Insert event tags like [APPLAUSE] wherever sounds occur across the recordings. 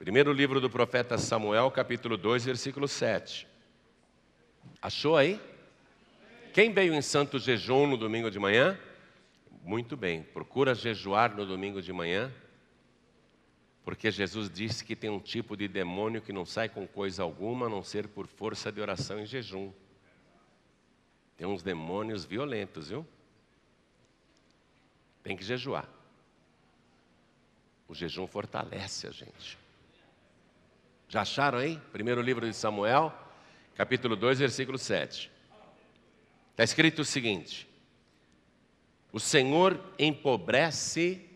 Primeiro livro do profeta Samuel, capítulo 2, versículo 7. Achou aí? Quem veio em santo jejum no domingo de manhã? Muito bem, procura jejuar no domingo de manhã, porque Jesus disse que tem um tipo de demônio que não sai com coisa alguma, a não ser por força de oração e jejum. Tem uns demônios violentos, viu? Tem que jejuar. O jejum fortalece a gente. Já acharam aí? Primeiro livro de Samuel, capítulo 2, versículo 7. Está escrito o seguinte: O Senhor empobrece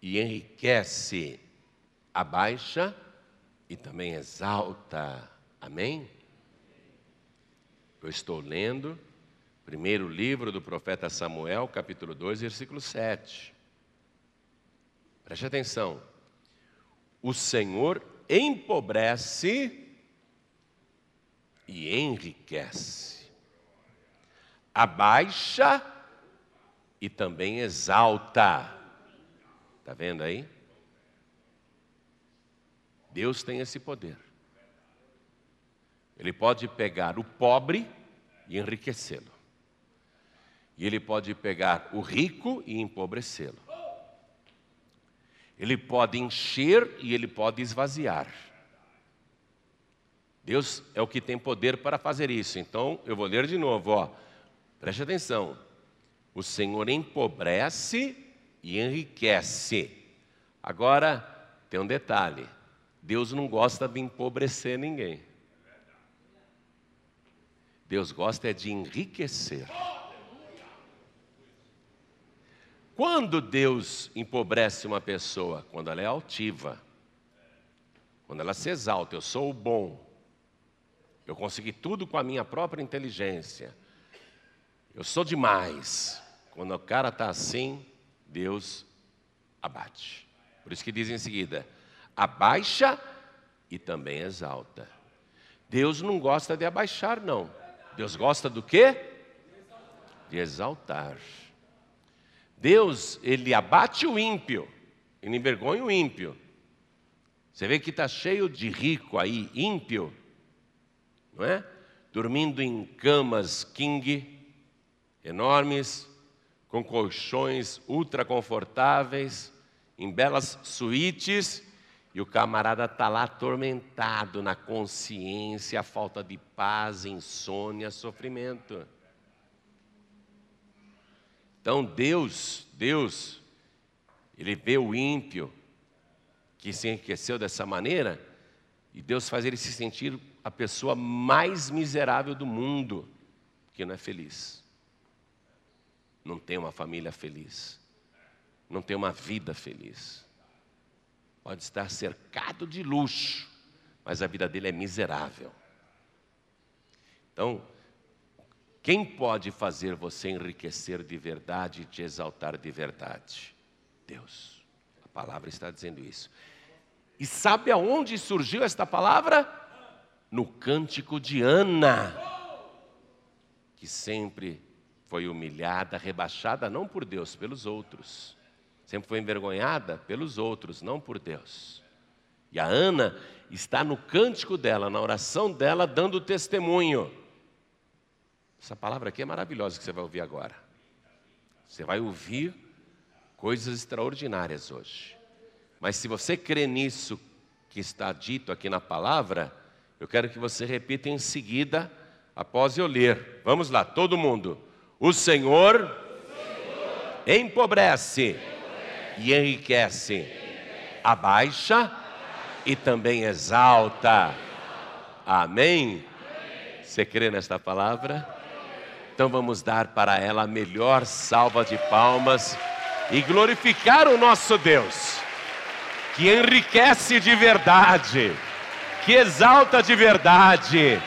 e enriquece, abaixa e também exalta. Amém? Eu estou lendo primeiro livro do profeta Samuel, capítulo 2, versículo 7. Preste atenção. O Senhor empobrece e enriquece, abaixa e também exalta. Está vendo aí? Deus tem esse poder. Ele pode pegar o pobre e enriquecê-lo. E ele pode pegar o rico e empobrecê-lo. Ele pode encher e ele pode esvaziar. Deus é o que tem poder para fazer isso. Então, eu vou ler de novo, ó. Preste atenção. O Senhor empobrece e enriquece. Agora, tem um detalhe. Deus não gosta de empobrecer ninguém. Deus gosta é de enriquecer. Quando Deus empobrece uma pessoa? Quando ela é altiva. Quando ela se exalta, eu sou o bom. Eu consegui tudo com a minha própria inteligência. Eu sou demais. Quando o cara está assim, Deus abate. Por isso que diz em seguida: abaixa e também exalta. Deus não gosta de abaixar, não. Deus gosta do quê? De exaltar. Deus, ele abate o ímpio, ele envergonha o ímpio. Você vê que está cheio de rico aí, ímpio, não é? Dormindo em camas king, enormes, com colchões ultra confortáveis, em belas suítes, e o camarada está lá atormentado na consciência, falta de paz, insônia, sofrimento. Então Deus, Deus, Ele vê o ímpio que se enriqueceu dessa maneira, e Deus faz ele se sentir a pessoa mais miserável do mundo, que não é feliz. Não tem uma família feliz. Não tem uma vida feliz. Pode estar cercado de luxo, mas a vida dele é miserável. Então, quem pode fazer você enriquecer de verdade e te exaltar de verdade? Deus. A palavra está dizendo isso. E sabe aonde surgiu esta palavra? No cântico de Ana, que sempre foi humilhada, rebaixada, não por Deus, pelos outros. Sempre foi envergonhada pelos outros, não por Deus. E a Ana está no cântico dela, na oração dela, dando testemunho. Essa palavra aqui é maravilhosa que você vai ouvir agora. Você vai ouvir coisas extraordinárias hoje. Mas se você crê nisso que está dito aqui na palavra, eu quero que você repita em seguida, após eu ler. Vamos lá, todo mundo. O Senhor, o Senhor empobrece, empobrece e enriquece, enriquece. abaixa abaixa e também exalta. Amém? Amém? Você crê nesta palavra? Então vamos dar para ela a melhor salva de palmas e glorificar o nosso Deus, que enriquece de verdade, que exalta de verdade.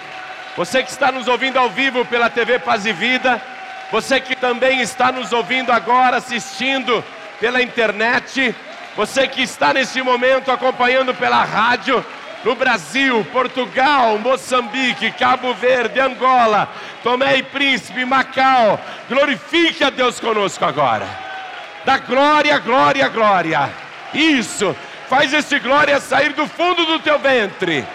Você que está nos ouvindo ao vivo pela TV Paz e Vida, você que também está nos ouvindo agora, assistindo pela internet, você que está nesse momento acompanhando pela rádio, no Brasil, Portugal, Moçambique, Cabo Verde, Angola, Tomé e Príncipe, Macau. Glorifique a Deus conosco agora. Da glória, glória, glória. Isso. Faz esse glória sair do fundo do teu ventre,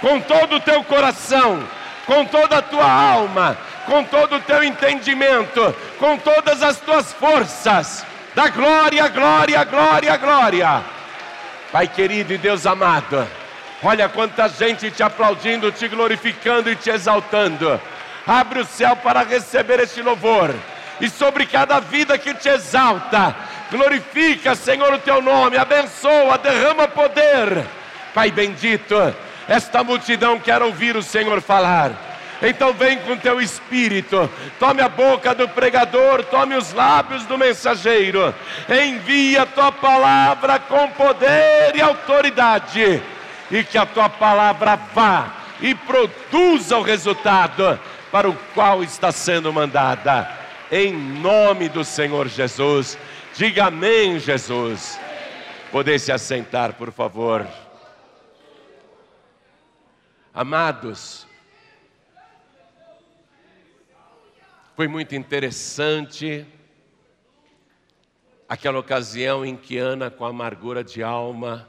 com todo o teu coração, com toda a tua alma, com todo o teu entendimento, com todas as tuas forças. Da glória, glória, glória, glória. Pai querido e Deus amado, olha quanta gente te aplaudindo, te glorificando e te exaltando. Abre o céu para receber este louvor e sobre cada vida que te exalta. Glorifica, Senhor, o teu nome, abençoa, derrama poder. Pai bendito, esta multidão quer ouvir o Senhor falar. Então vem com teu espírito, tome a boca do pregador, tome os lábios do mensageiro, envia tua palavra com poder e autoridade, e que a tua palavra vá e produza o resultado para o qual está sendo mandada em nome do Senhor Jesus. Diga amém, Jesus. Poder se assentar, por favor. Amados, foi muito interessante aquela ocasião em que Ana, com amargura de alma,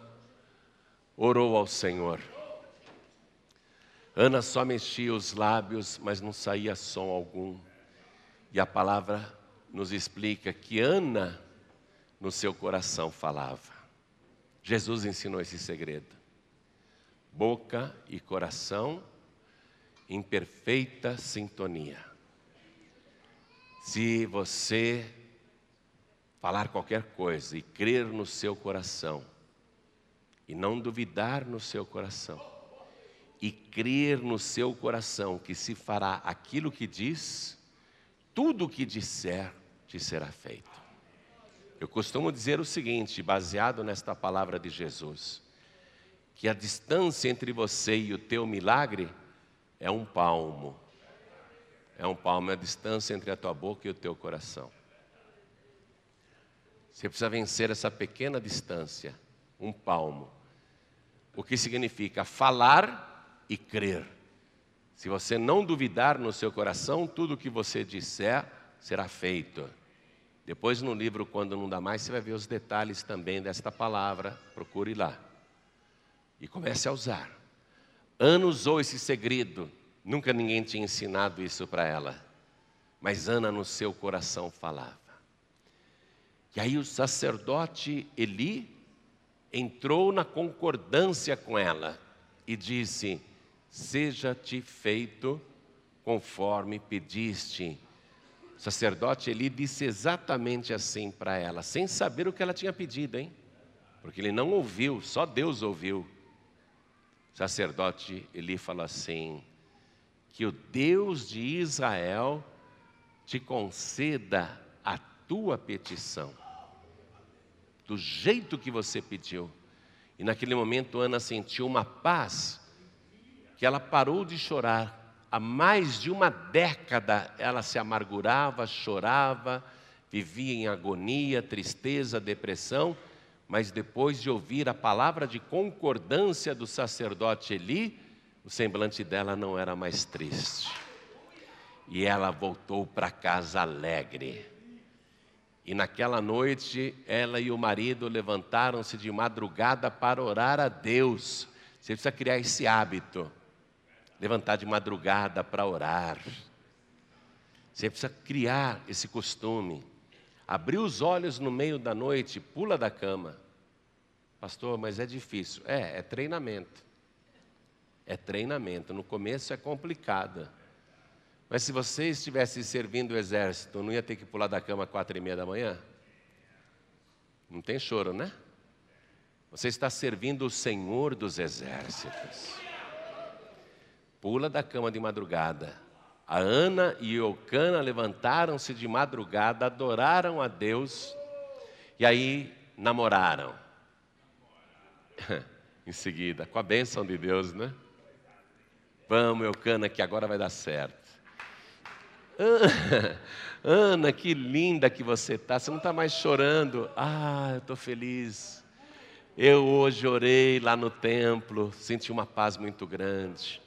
orou ao Senhor. Ana só mexia os lábios, mas não saía som algum. E a palavra nos explica que Ana, no seu coração, falava. Jesus ensinou esse segredo. Boca e coração em perfeita sintonia. Se você falar qualquer coisa e crer no seu coração, e não duvidar no seu coração, e crer no seu coração que se fará aquilo que diz, tudo o que disser te será feito. Eu costumo dizer o seguinte, baseado nesta palavra de Jesus, que a distância entre você e o teu milagre é um palmo. É um palmo, é a distância entre a tua boca e o teu coração. Você precisa vencer essa pequena distância, um palmo. O que significa falar e crer. Se você não duvidar no seu coração, tudo o que você disser será feito. Depois no livro Quando Não Dá Mais, você vai ver os detalhes também desta palavra. Procure lá. E comece a usar. Ana usou esse segredo. Nunca ninguém tinha ensinado isso para ela. Mas Ana no seu coração falava. E aí o sacerdote Eli entrou na concordância com ela e disse: seja-te feito conforme pediste. O sacerdote Eli disse exatamente assim para ela, sem saber o que ela tinha pedido, hein? Porque ele não ouviu, só Deus ouviu. O sacerdote Eli falou assim: que o Deus de Israel te conceda a tua petição, do jeito que você pediu. E naquele momento Ana sentiu uma paz que ela parou de chorar. Há mais de uma década ela se amargurava, chorava, vivia em agonia, tristeza, depressão, mas depois de ouvir a palavra de concordância do sacerdote Eli, o semblante dela não era mais triste. E ela voltou para casa alegre. E naquela noite, ela e o marido levantaram-se de madrugada para orar a Deus. Você precisa criar esse hábito levantar de madrugada para orar. Você precisa criar esse costume. Abrir os olhos no meio da noite, pula da cama. Pastor, mas é difícil. É, é treinamento. É treinamento. No começo é complicado. Mas se você estivesse servindo o exército, não ia ter que pular da cama às quatro e meia da manhã? Não tem choro, né? Você está servindo o Senhor dos exércitos pula da cama de madrugada. A Ana e Eucana levantaram-se de madrugada, adoraram a Deus e aí namoraram. [LAUGHS] em seguida, com a bênção de Deus, né? Vamos, Eucana, que agora vai dar certo. [LAUGHS] Ana, que linda que você está. Você não está mais chorando. Ah, eu estou feliz. Eu hoje orei lá no templo, senti uma paz muito grande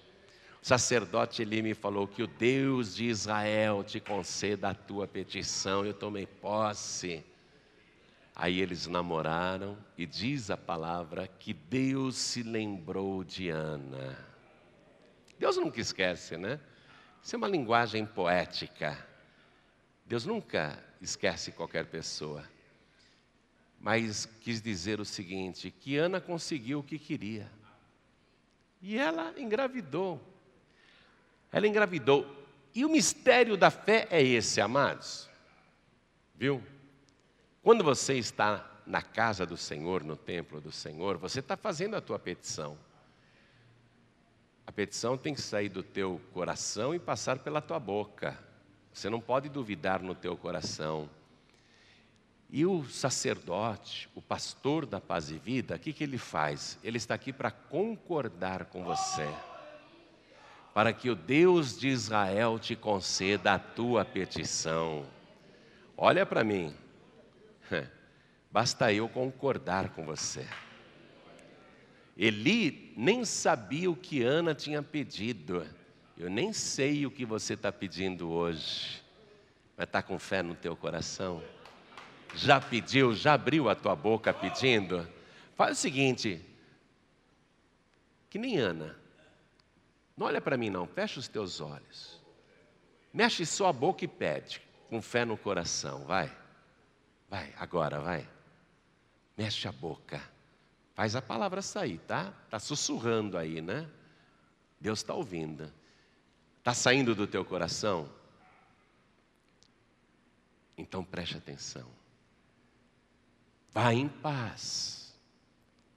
sacerdote ali me falou que o Deus de Israel te conceda a tua petição. Eu tomei posse. Aí eles namoraram e diz a palavra que Deus se lembrou de Ana. Deus nunca esquece, né? Isso é uma linguagem poética. Deus nunca esquece qualquer pessoa. Mas quis dizer o seguinte: que Ana conseguiu o que queria. E ela engravidou. Ela engravidou. E o mistério da fé é esse, amados. Viu? Quando você está na casa do Senhor, no templo do Senhor, você está fazendo a tua petição. A petição tem que sair do teu coração e passar pela tua boca. Você não pode duvidar no teu coração. E o sacerdote, o pastor da paz e vida, o que, que ele faz? Ele está aqui para concordar com você, para que o Deus de Israel te conceda a tua petição. Olha para mim, [LAUGHS] basta eu concordar com você. Eli nem sabia o que Ana tinha pedido. Eu nem sei o que você está pedindo hoje, mas está com fé no teu coração? Já pediu, já abriu a tua boca pedindo? Faz o seguinte, que nem Ana, não olha para mim não, fecha os teus olhos, mexe só a boca e pede, com fé no coração, vai, vai, agora vai, mexe a boca, faz a palavra sair, tá? Está sussurrando aí, né? Deus está ouvindo. Está saindo do teu coração? Então preste atenção. Vá em paz,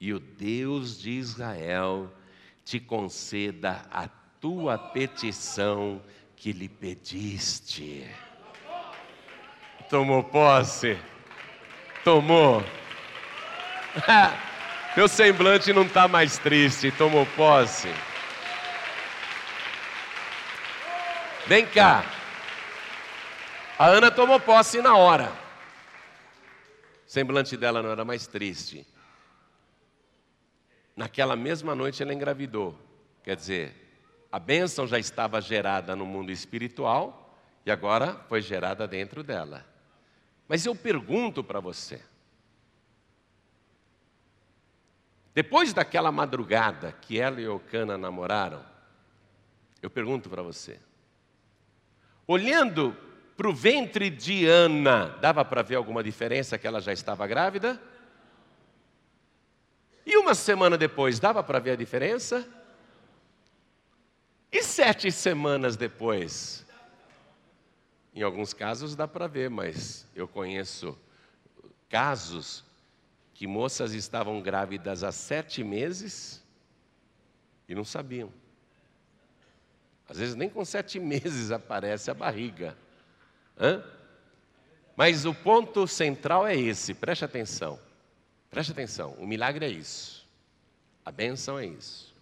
e o Deus de Israel te conceda a tua petição que lhe pediste. Tomou posse? Tomou. [LAUGHS] Teu semblante não está mais triste, tomou posse. Vem cá. A Ana tomou posse na hora. O semblante dela não era mais triste. Naquela mesma noite ela engravidou. Quer dizer, a bênção já estava gerada no mundo espiritual e agora foi gerada dentro dela. Mas eu pergunto para você: depois daquela madrugada que ela e o Cana namoraram, eu pergunto para você, Olhando para o ventre de Ana, dava para ver alguma diferença que ela já estava grávida? E uma semana depois, dava para ver a diferença? E sete semanas depois? Em alguns casos dá para ver, mas eu conheço casos que moças estavam grávidas há sete meses e não sabiam. Às vezes nem com sete [LAUGHS] meses aparece a barriga. Hã? Mas o ponto central é esse, preste atenção. Preste atenção, o milagre é isso. A benção é isso.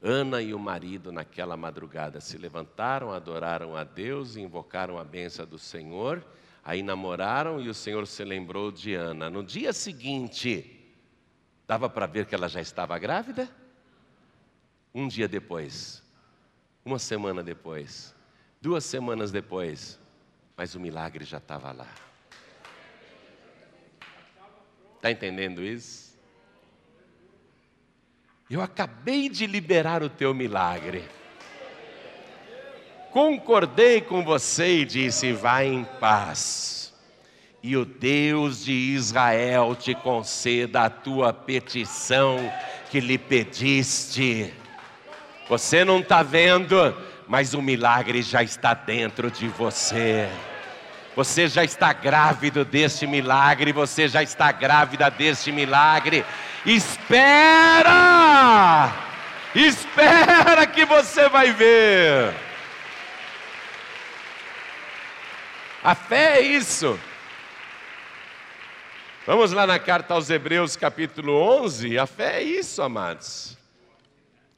Ana e o marido, naquela madrugada, se levantaram, adoraram a Deus, invocaram a benção do Senhor, aí namoraram e o Senhor se lembrou de Ana. No dia seguinte, dava para ver que ela já estava grávida? Um dia depois, uma semana depois, duas semanas depois, mas o milagre já estava lá. Está entendendo isso? Eu acabei de liberar o teu milagre. Concordei com você e disse: vai em paz. E o Deus de Israel te conceda a tua petição que lhe pediste. Você não está vendo, mas o milagre já está dentro de você. Você já está grávido deste milagre, você já está grávida deste milagre. Espera! Espera que você vai ver. A fé é isso. Vamos lá na carta aos Hebreus, capítulo 11. A fé é isso, amados.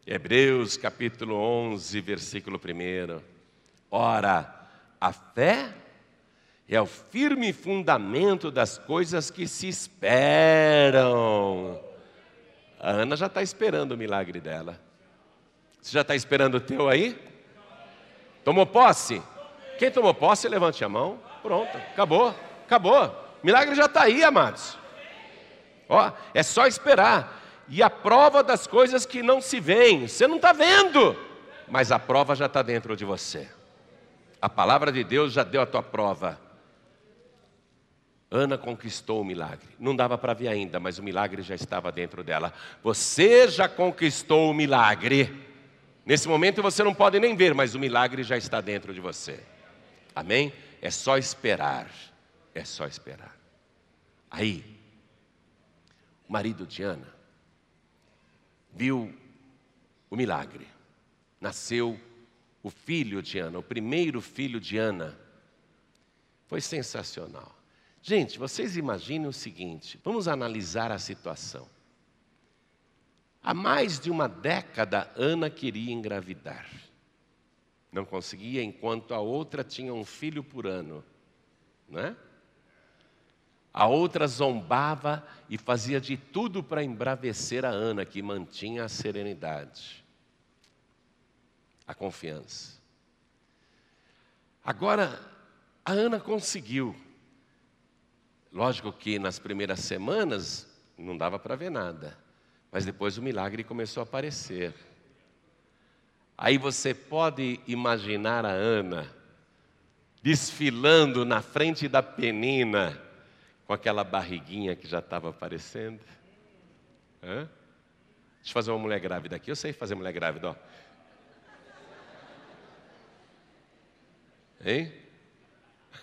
Hebreus capítulo 11, versículo 1. Ora, a fé é o firme fundamento das coisas que se esperam. A Ana já está esperando o milagre dela. Você já está esperando o teu aí? Tomou posse? Quem tomou posse, levante a mão. Pronto, acabou, acabou. milagre já está aí, amados. Ó, é só esperar. E a prova das coisas que não se veem, você não está vendo, mas a prova já está dentro de você. A palavra de Deus já deu a tua prova. Ana conquistou o milagre. Não dava para ver ainda, mas o milagre já estava dentro dela. Você já conquistou o milagre. Nesse momento você não pode nem ver, mas o milagre já está dentro de você. Amém? É só esperar. É só esperar. Aí, o marido de Ana viu o milagre. Nasceu o filho de Ana, o primeiro filho de Ana. Foi sensacional. Gente, vocês imaginem o seguinte: vamos analisar a situação. Há mais de uma década, Ana queria engravidar. Não conseguia, enquanto a outra tinha um filho por ano. Não é? A outra zombava e fazia de tudo para embravecer a Ana, que mantinha a serenidade, a confiança. Agora, a Ana conseguiu. Lógico que nas primeiras semanas não dava para ver nada, mas depois o milagre começou a aparecer. Aí você pode imaginar a Ana desfilando na frente da penina, com aquela barriguinha que já estava aparecendo? Hã? Deixa eu fazer uma mulher grávida aqui. Eu sei fazer mulher grávida, ó. Hein?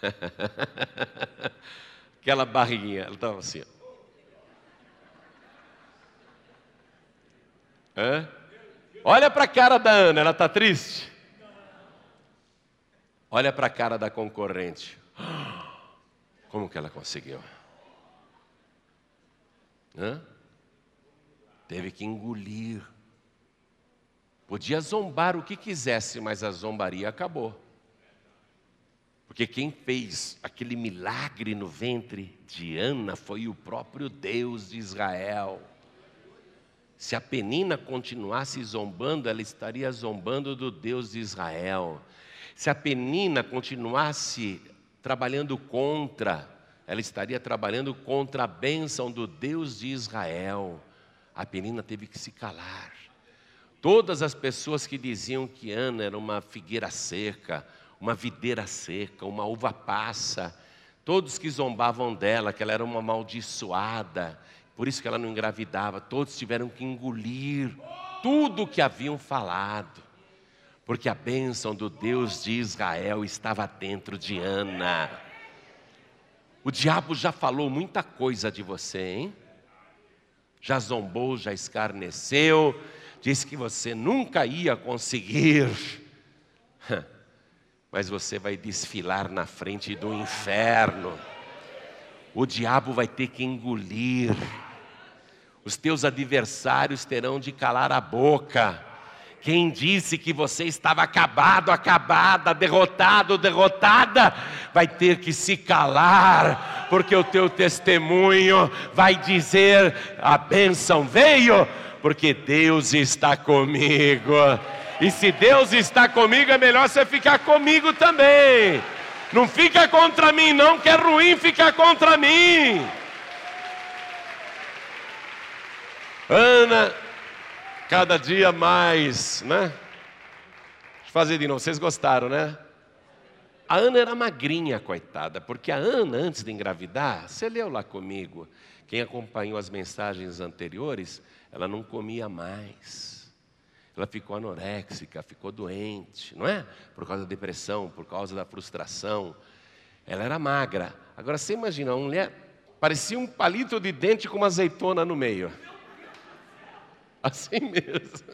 [LAUGHS] aquela barriguinha, ela estava assim. Hã? Olha para a cara da Ana, ela está triste? Olha para a cara da concorrente. Como que ela conseguiu? Hã? Teve que engolir. Podia zombar o que quisesse, mas a zombaria acabou. Porque quem fez aquele milagre no ventre de Ana foi o próprio Deus de Israel. Se a penina continuasse zombando, ela estaria zombando do Deus de Israel. Se a penina continuasse trabalhando contra, ela estaria trabalhando contra a bênção do Deus de Israel. A penina teve que se calar. Todas as pessoas que diziam que Ana era uma figueira seca, uma videira seca, uma uva passa, todos que zombavam dela, que ela era uma amaldiçoada, por isso que ela não engravidava, todos tiveram que engolir tudo o que haviam falado, porque a bênção do Deus de Israel estava dentro de Ana. O diabo já falou muita coisa de você, hein? Já zombou, já escarneceu, disse que você nunca ia conseguir. [LAUGHS] Mas você vai desfilar na frente do inferno. O diabo vai ter que engolir. Os teus adversários terão de calar a boca quem disse que você estava acabado, acabada, derrotado, derrotada, vai ter que se calar, porque o teu testemunho vai dizer: a bênção veio, porque Deus está comigo. E se Deus está comigo, é melhor você ficar comigo também. Não fica contra mim, não, que é ruim ficar contra mim. Ana cada dia mais, né? Deixa eu fazer de novo, vocês gostaram, né? A Ana era magrinha, coitada, porque a Ana, antes de engravidar, você leu lá comigo, quem acompanhou as mensagens anteriores, ela não comia mais. Ela ficou anoréxica, ficou doente, não é? Por causa da depressão, por causa da frustração. Ela era magra. Agora você imagina, uma mulher parecia um palito de dente com uma azeitona no meio. [LAUGHS] Assim mesmo.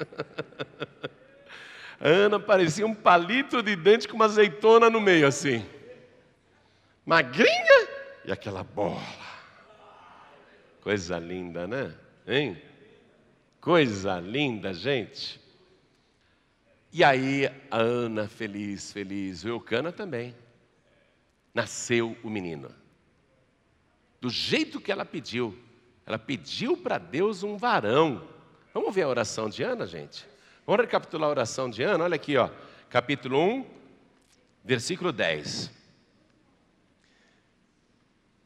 Ana parecia um palito de dente com uma azeitona no meio, assim. Magrinha e aquela bola. Coisa linda, né? Hein? Coisa linda, gente. E aí a Ana feliz, feliz, o Eucana também. Nasceu o menino. Do jeito que ela pediu. Ela pediu para Deus um varão. Vamos ver a oração de Ana, gente? Vamos recapitular a oração de Ana? Olha aqui, ó, capítulo 1, versículo 10.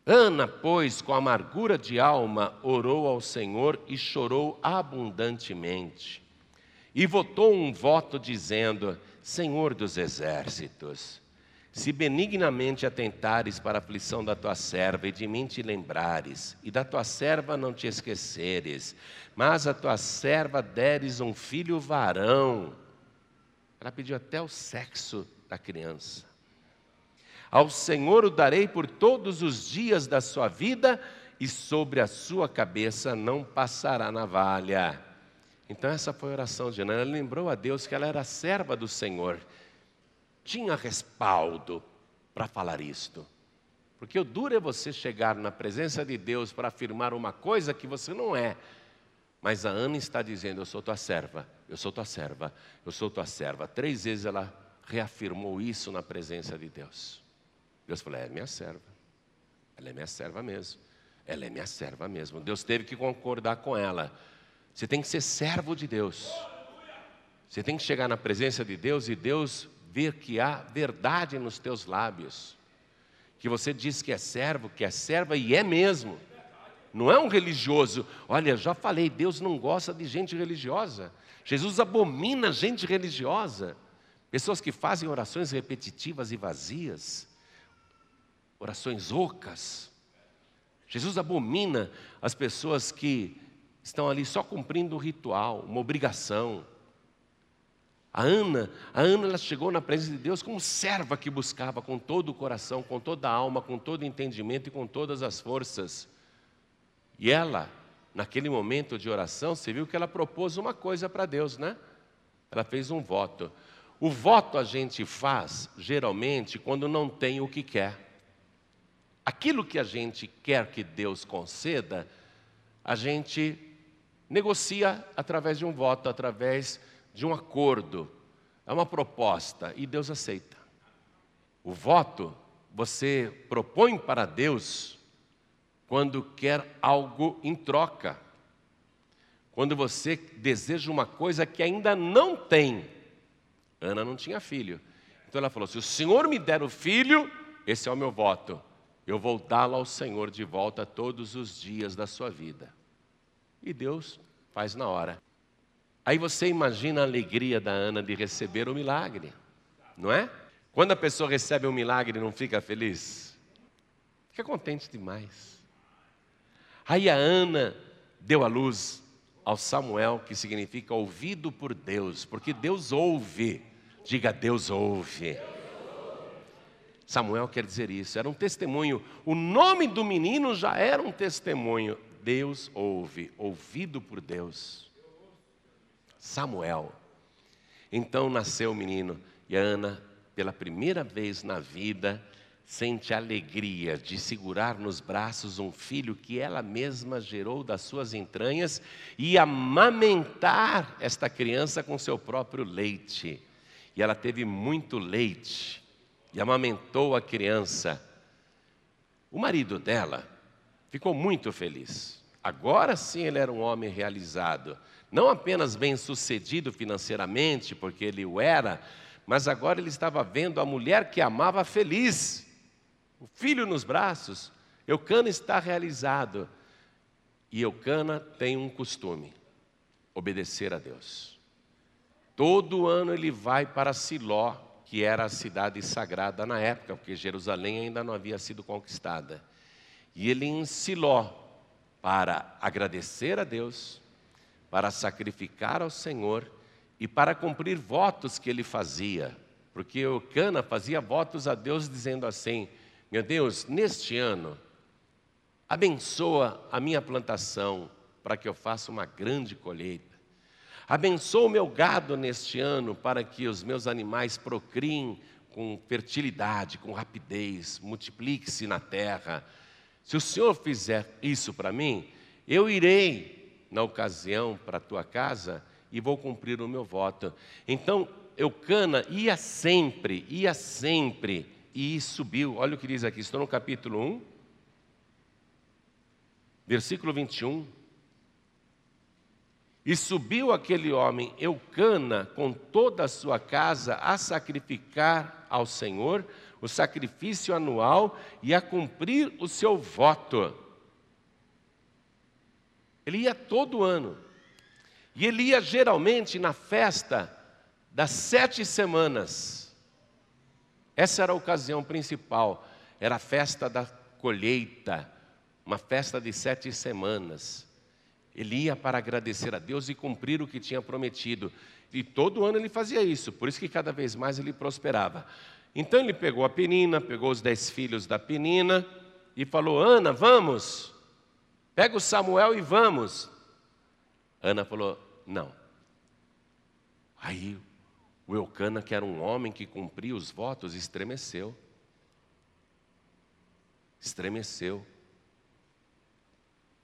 Ana, pois, com amargura de alma, orou ao Senhor e chorou abundantemente. E votou um voto dizendo: Senhor dos exércitos, se benignamente atentares para a aflição da tua serva e de mim te lembrares, e da tua serva não te esqueceres, mas a tua serva deres um filho varão. Ela pediu até o sexo da criança. Ao Senhor o darei por todos os dias da sua vida, e sobre a sua cabeça não passará navalha. Então, essa foi a oração de Ana. Ela lembrou a Deus que ela era serva do Senhor tinha respaldo para falar isto. Porque o duro é você chegar na presença de Deus para afirmar uma coisa que você não é. Mas a Ana está dizendo: Eu sou tua serva, eu sou tua serva, eu sou tua serva. Três vezes ela reafirmou isso na presença de Deus. Deus falou: É minha serva, ela é minha serva mesmo, ela é minha serva mesmo. Deus teve que concordar com ela. Você tem que ser servo de Deus. Você tem que chegar na presença de Deus e Deus ver que há verdade nos teus lábios, que você diz que é servo, que é serva e é mesmo. Não é um religioso. Olha, já falei, Deus não gosta de gente religiosa. Jesus abomina gente religiosa. Pessoas que fazem orações repetitivas e vazias, orações ocas. Jesus abomina as pessoas que estão ali só cumprindo um ritual, uma obrigação. A Ana, a Ana ela chegou na presença de Deus como serva que buscava com todo o coração, com toda a alma, com todo o entendimento e com todas as forças. E ela, naquele momento de oração, você viu que ela propôs uma coisa para Deus, né? Ela fez um voto. O voto a gente faz, geralmente, quando não tem o que quer. Aquilo que a gente quer que Deus conceda, a gente negocia através de um voto, através de de um acordo, é uma proposta e Deus aceita. O voto você propõe para Deus quando quer algo em troca. Quando você deseja uma coisa que ainda não tem. Ana não tinha filho. Então ela falou: se o Senhor me der o filho, esse é o meu voto. Eu vou dá-lo ao Senhor de volta todos os dias da sua vida. E Deus faz na hora. Aí você imagina a alegria da Ana de receber o milagre, não é? Quando a pessoa recebe um milagre, não fica feliz? Fica contente demais. Aí a Ana deu a luz ao Samuel, que significa ouvido por Deus, porque Deus ouve. Diga, Deus ouve. Samuel quer dizer isso, era um testemunho. O nome do menino já era um testemunho. Deus ouve, ouvido por Deus. Samuel. Então nasceu o menino e Ana, pela primeira vez na vida, sente a alegria de segurar nos braços um filho que ela mesma gerou das suas entranhas e amamentar esta criança com seu próprio leite. E ela teve muito leite e amamentou a criança. O marido dela ficou muito feliz. Agora sim ele era um homem realizado não apenas bem-sucedido financeiramente, porque ele o era, mas agora ele estava vendo a mulher que amava feliz, o filho nos braços. Eucana está realizado. E Eucana tem um costume: obedecer a Deus. Todo ano ele vai para Siló, que era a cidade sagrada na época, porque Jerusalém ainda não havia sido conquistada. E ele em Siló, para agradecer a Deus, para sacrificar ao Senhor e para cumprir votos que ele fazia. Porque Eucana fazia votos a Deus dizendo assim: Meu Deus, neste ano, abençoa a minha plantação para que eu faça uma grande colheita. Abençoa o meu gado neste ano para que os meus animais procriem com fertilidade, com rapidez, multiplique-se na terra. Se o Senhor fizer isso para mim, eu irei na ocasião para a tua casa e vou cumprir o meu voto. Então, Eucana ia sempre, ia sempre, e subiu. Olha o que diz aqui, estou no capítulo 1, versículo 21. E subiu aquele homem, Eucana, com toda a sua casa, a sacrificar ao Senhor o sacrifício anual e a cumprir o seu voto. Ele ia todo ano. E ele ia geralmente na festa das sete semanas. Essa era a ocasião principal, era a festa da colheita, uma festa de sete semanas. Ele ia para agradecer a Deus e cumprir o que tinha prometido. E todo ano ele fazia isso, por isso que cada vez mais ele prosperava. Então ele pegou a Penina, pegou os dez filhos da Penina e falou: Ana, vamos, pega o Samuel e vamos. Ana falou: Não. Aí o Eucana, que era um homem que cumpria os votos, estremeceu. Estremeceu.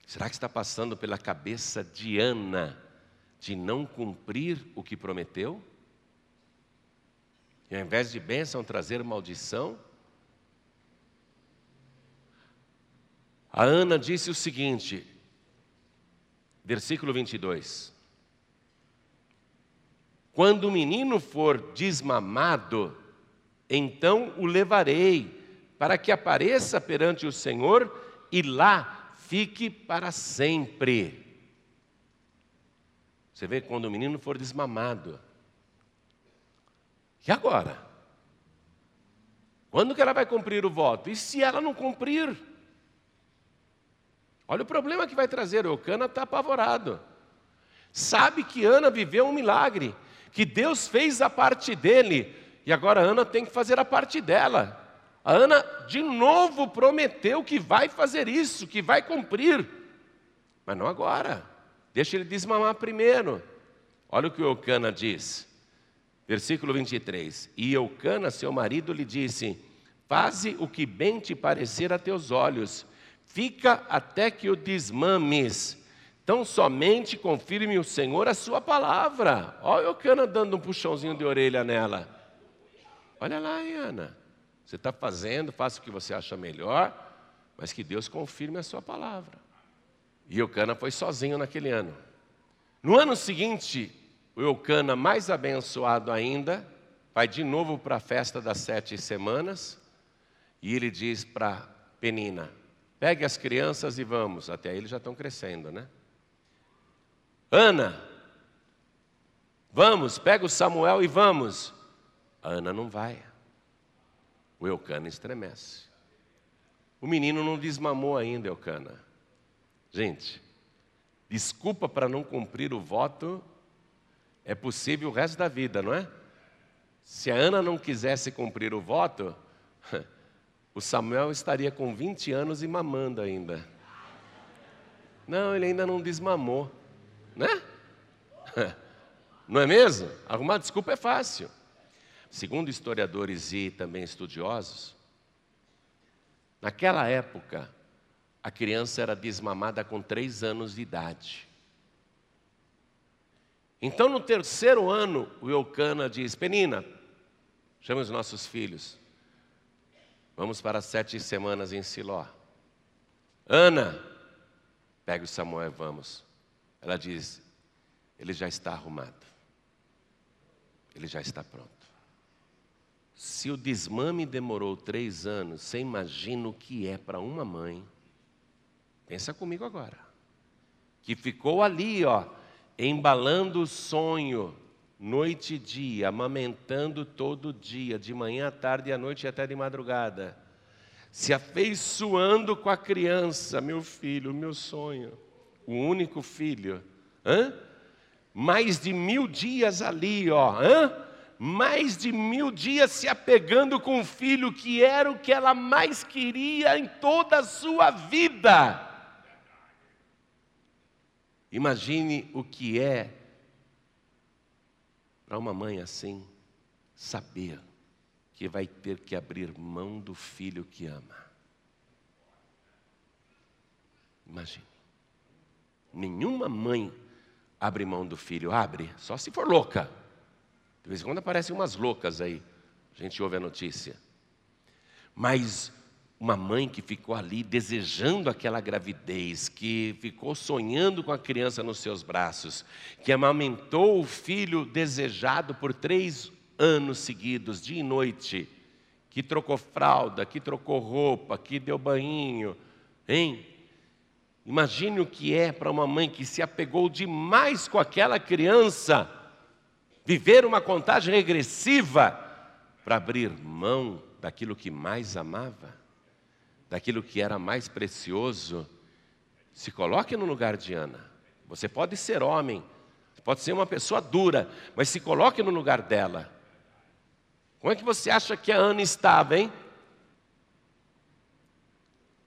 Será que está passando pela cabeça de Ana de não cumprir o que prometeu? E ao invés de bênção trazer maldição? A Ana disse o seguinte, versículo 22. Quando o menino for desmamado, então o levarei, para que apareça perante o Senhor e lá fique para sempre. Você vê quando o menino for desmamado. E agora? Quando que ela vai cumprir o voto? E se ela não cumprir? Olha o problema que vai trazer. O Cana está apavorado. Sabe que Ana viveu um milagre que Deus fez a parte dele e agora Ana tem que fazer a parte dela. A Ana de novo prometeu que vai fazer isso, que vai cumprir, mas não agora. Deixa ele desmamar primeiro. Olha o que o Eucana diz, versículo 23. E Eucana, seu marido, lhe disse: Faze o que bem te parecer a teus olhos, fica até que o desmames. Então somente confirme o Senhor a sua palavra. Olha o Cana dando um puxãozinho de orelha nela. Olha lá, Ana. Você está fazendo, faça o que você acha melhor, mas que Deus confirme a sua palavra. E Eucana foi sozinho naquele ano. No ano seguinte, o Eucana, mais abençoado ainda, vai de novo para a festa das sete semanas, e ele diz para Penina: pegue as crianças e vamos. Até aí eles já estão crescendo, né? Ana, vamos, pega o Samuel e vamos. A Ana não vai. O Eucana estremece. O menino não desmamou ainda, Eucana. Gente, desculpa para não cumprir o voto é possível o resto da vida, não é? Se a Ana não quisesse cumprir o voto, [LAUGHS] o Samuel estaria com 20 anos e mamando ainda. Não, ele ainda não desmamou. Né? [LAUGHS] Não é mesmo? Arrumar desculpa é fácil. Segundo historiadores e também estudiosos, naquela época, a criança era desmamada com três anos de idade. Então, no terceiro ano, o Eucana diz: Penina, chama os nossos filhos, vamos para sete semanas em Siló. Ana, pega o Samuel e vamos. Ela diz: ele já está arrumado, ele já está pronto. Se o desmame demorou três anos, você imagina o que é para uma mãe. Pensa comigo agora. Que ficou ali, ó, embalando o sonho, noite e dia, amamentando todo dia, de manhã à tarde, à noite e até de madrugada. Se afeiçoando com a criança, meu filho, meu sonho o único filho. Hã? Mais de mil dias ali, ó. Hã? Mais de mil dias se apegando com o filho que era o que ela mais queria em toda a sua vida. Imagine o que é para uma mãe assim saber que vai ter que abrir mão do filho que ama. Imagine. Nenhuma mãe abre mão do filho, abre, só se for louca. De vez em quando aparecem umas loucas aí, a gente ouve a notícia. Mas uma mãe que ficou ali desejando aquela gravidez, que ficou sonhando com a criança nos seus braços, que amamentou o filho desejado por três anos seguidos, dia e noite, que trocou fralda, que trocou roupa, que deu banho, hein? Imagine o que é para uma mãe que se apegou demais com aquela criança, viver uma contagem regressiva para abrir mão daquilo que mais amava, daquilo que era mais precioso. Se coloque no lugar de Ana. Você pode ser homem, pode ser uma pessoa dura, mas se coloque no lugar dela. Como é que você acha que a Ana estava, hein?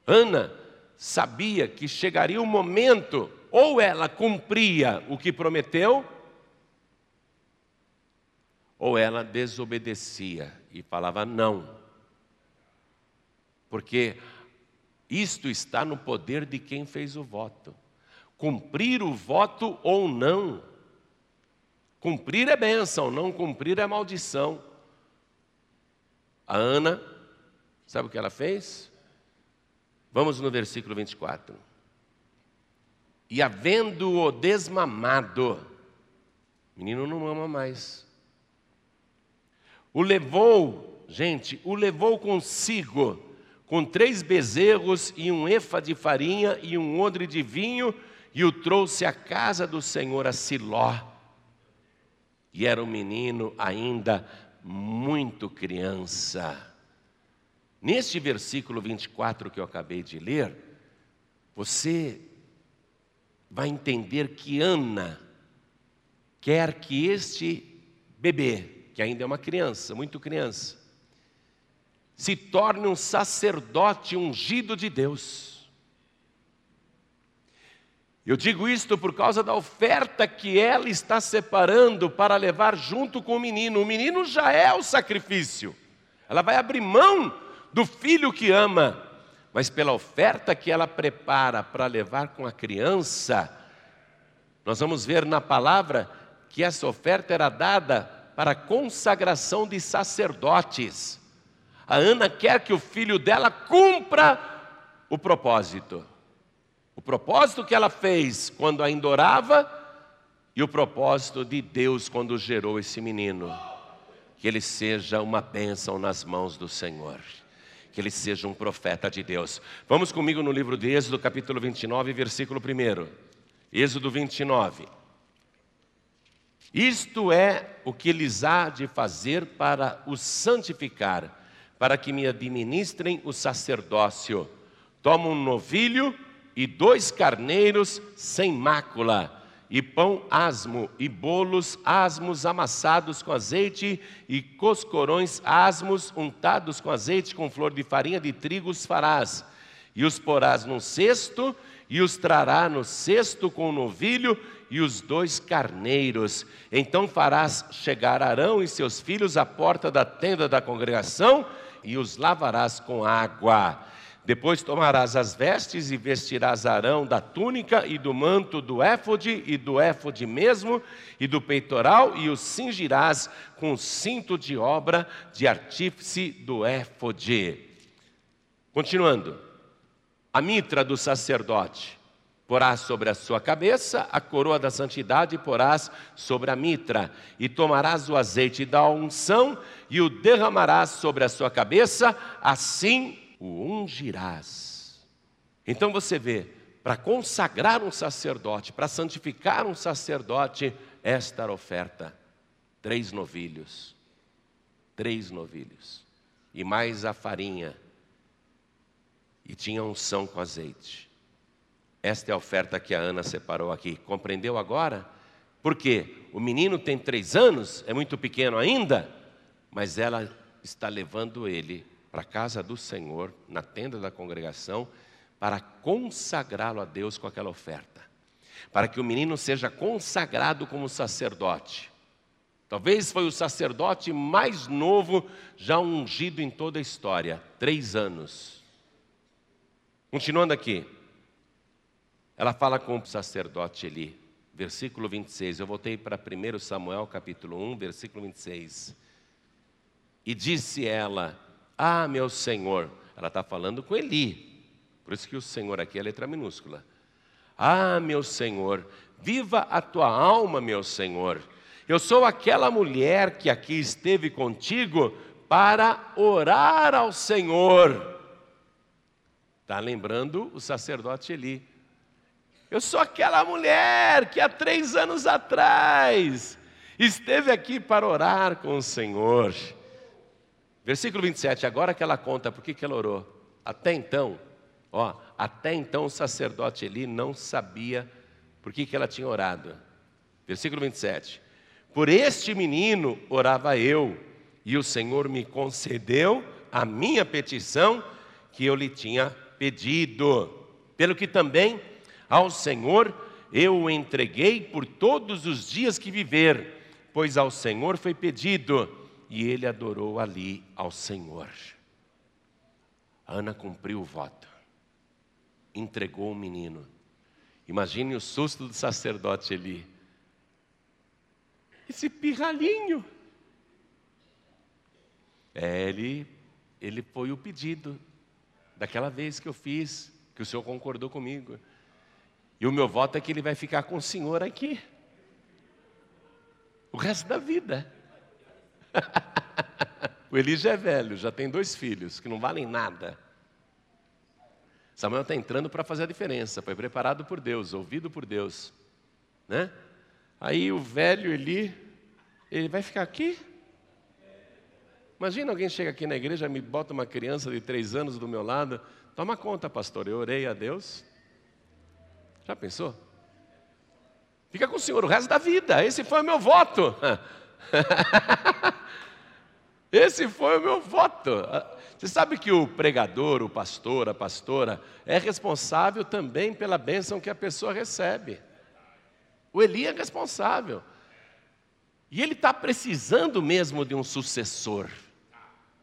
Ana sabia que chegaria o momento, ou ela cumpria o que prometeu, ou ela desobedecia e falava não. Porque isto está no poder de quem fez o voto. Cumprir o voto ou não. Cumprir é bênção, não cumprir é maldição. A Ana, sabe o que ela fez? Vamos no versículo 24. E havendo-o desmamado, o menino não ama mais. O levou, gente, o levou consigo, com três bezerros e um efa de farinha e um odre de vinho, e o trouxe à casa do Senhor a Siló. E era um menino ainda muito criança. Neste versículo 24 que eu acabei de ler, você vai entender que Ana quer que este bebê, que ainda é uma criança, muito criança, se torne um sacerdote ungido de Deus. Eu digo isto por causa da oferta que ela está separando para levar junto com o menino. O menino já é o sacrifício. Ela vai abrir mão do filho que ama, mas pela oferta que ela prepara para levar com a criança, nós vamos ver na palavra que essa oferta era dada para consagração de sacerdotes. A Ana quer que o filho dela cumpra o propósito. O propósito que ela fez quando ainda orava e o propósito de Deus quando gerou esse menino. Que ele seja uma bênção nas mãos do Senhor que ele seja um profeta de Deus. Vamos comigo no livro de Êxodo, capítulo 29, versículo 1. Êxodo 29. Isto é o que lhes há de fazer para os santificar, para que me administrem o sacerdócio. Toma um novilho e dois carneiros sem mácula e pão asmo, e bolos asmos amassados com azeite, e coscorões asmos untados com azeite, com flor de farinha de trigo os farás, e os porás num cesto, e os trará no cesto com o novilho e os dois carneiros. Então farás chegar Arão e seus filhos à porta da tenda da congregação, e os lavarás com água depois tomarás as vestes e vestirás Arão da túnica e do manto do éfode e do éfode mesmo e do peitoral e o cingirás com cinto de obra de artífice do éfode. Continuando, a mitra do sacerdote porás sobre a sua cabeça, a coroa da santidade porás sobre a mitra, e tomarás o azeite da unção e o derramarás sobre a sua cabeça, assim o ungirás. Então você vê, para consagrar um sacerdote, para santificar um sacerdote, esta era a oferta: três novilhos, três novilhos, e mais a farinha, e tinha unção com azeite. Esta é a oferta que a Ana separou aqui. Compreendeu agora? Porque o menino tem três anos, é muito pequeno ainda, mas ela está levando ele para a casa do Senhor, na tenda da congregação, para consagrá-lo a Deus com aquela oferta. Para que o menino seja consagrado como sacerdote. Talvez foi o sacerdote mais novo já ungido em toda a história, três anos. Continuando aqui, ela fala com o sacerdote Eli, versículo 26. Eu voltei para 1 Samuel, capítulo 1, versículo 26. E disse ela: ah, meu Senhor. Ela está falando com Eli. Por isso que o Senhor aqui é letra minúscula. Ah, meu Senhor, viva a tua alma, meu Senhor. Eu sou aquela mulher que aqui esteve contigo para orar ao Senhor. Está lembrando o sacerdote Eli. Eu sou aquela mulher que há três anos atrás esteve aqui para orar com o Senhor. Versículo 27, agora que ela conta por que ela orou. Até então, ó, até então o sacerdote Eli não sabia por que ela tinha orado. Versículo 27. Por este menino orava eu, e o Senhor me concedeu a minha petição que eu lhe tinha pedido. Pelo que também ao Senhor eu o entreguei por todos os dias que viver, pois ao Senhor foi pedido, e ele adorou ali ao Senhor. Ana cumpriu o voto, entregou o menino. Imagine o susto do sacerdote ali. Esse pirralhinho. É, ele, ele foi o pedido daquela vez que eu fiz, que o senhor concordou comigo. E o meu voto é que ele vai ficar com o senhor aqui. O resto da vida. [LAUGHS] o Eli já é velho, já tem dois filhos que não valem nada. Samuel está entrando para fazer a diferença, foi preparado por Deus, ouvido por Deus. Né? Aí o velho Eli, ele vai ficar aqui? Imagina alguém chega aqui na igreja, me bota uma criança de três anos do meu lado, toma conta, pastor, eu orei a Deus, já pensou? Fica com o Senhor o resto da vida. Esse foi o meu voto. [LAUGHS] Esse foi o meu voto. Você sabe que o pregador, o pastor, a pastora, é responsável também pela bênção que a pessoa recebe. O Eli é responsável. E ele está precisando mesmo de um sucessor.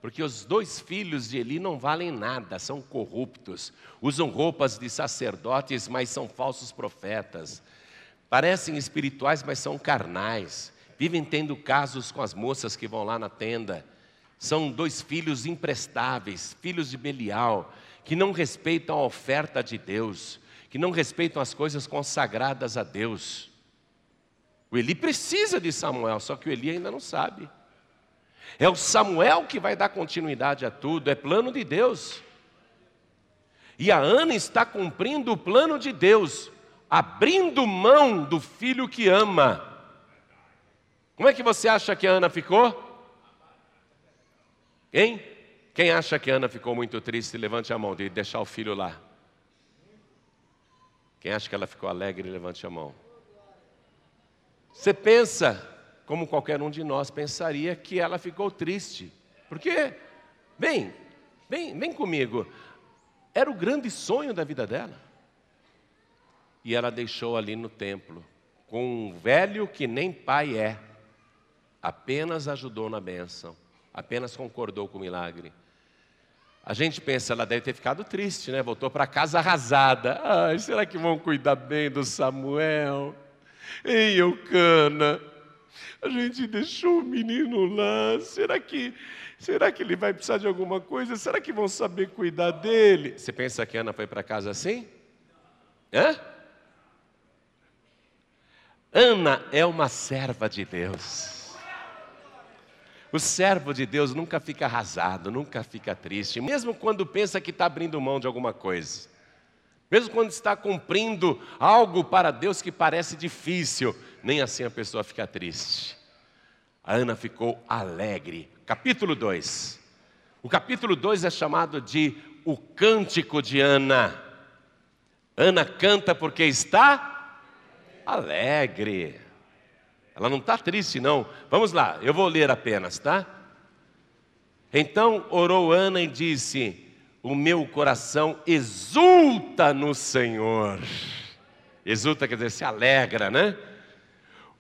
Porque os dois filhos de Eli não valem nada, são corruptos, usam roupas de sacerdotes, mas são falsos profetas. Parecem espirituais, mas são carnais. Vivem tendo casos com as moças que vão lá na tenda. São dois filhos imprestáveis, filhos de Belial, que não respeitam a oferta de Deus, que não respeitam as coisas consagradas a Deus. O Eli precisa de Samuel, só que o Eli ainda não sabe. É o Samuel que vai dar continuidade a tudo, é plano de Deus. E a Ana está cumprindo o plano de Deus, abrindo mão do filho que ama. Como é que você acha que a Ana ficou? Quem? Quem acha que a Ana ficou muito triste, levante a mão, de deixar o filho lá. Quem acha que ela ficou alegre, levante a mão. Você pensa como qualquer um de nós pensaria que ela ficou triste. Porque, vem, vem, vem comigo. Era o grande sonho da vida dela. E ela deixou ali no templo, com um velho que nem pai é, apenas ajudou na bênção, apenas concordou com o milagre. A gente pensa, ela deve ter ficado triste, né? Voltou para casa arrasada. Ai, será que vão cuidar bem do Samuel? Ei, Eucana, a gente deixou o menino lá. Será que, será que ele vai precisar de alguma coisa? Será que vão saber cuidar dele? Você pensa que Ana foi para casa assim? Hã? Ana é uma serva de Deus. O servo de Deus nunca fica arrasado, nunca fica triste, mesmo quando pensa que está abrindo mão de alguma coisa. Mesmo quando está cumprindo algo para Deus que parece difícil, nem assim a pessoa fica triste. A Ana ficou alegre. Capítulo 2. O capítulo 2 é chamado de O Cântico de Ana. Ana canta porque está alegre. Ela não está triste, não. Vamos lá, eu vou ler apenas, tá? Então orou Ana e disse: o meu coração exulta no Senhor. Exulta quer dizer, se alegra, né?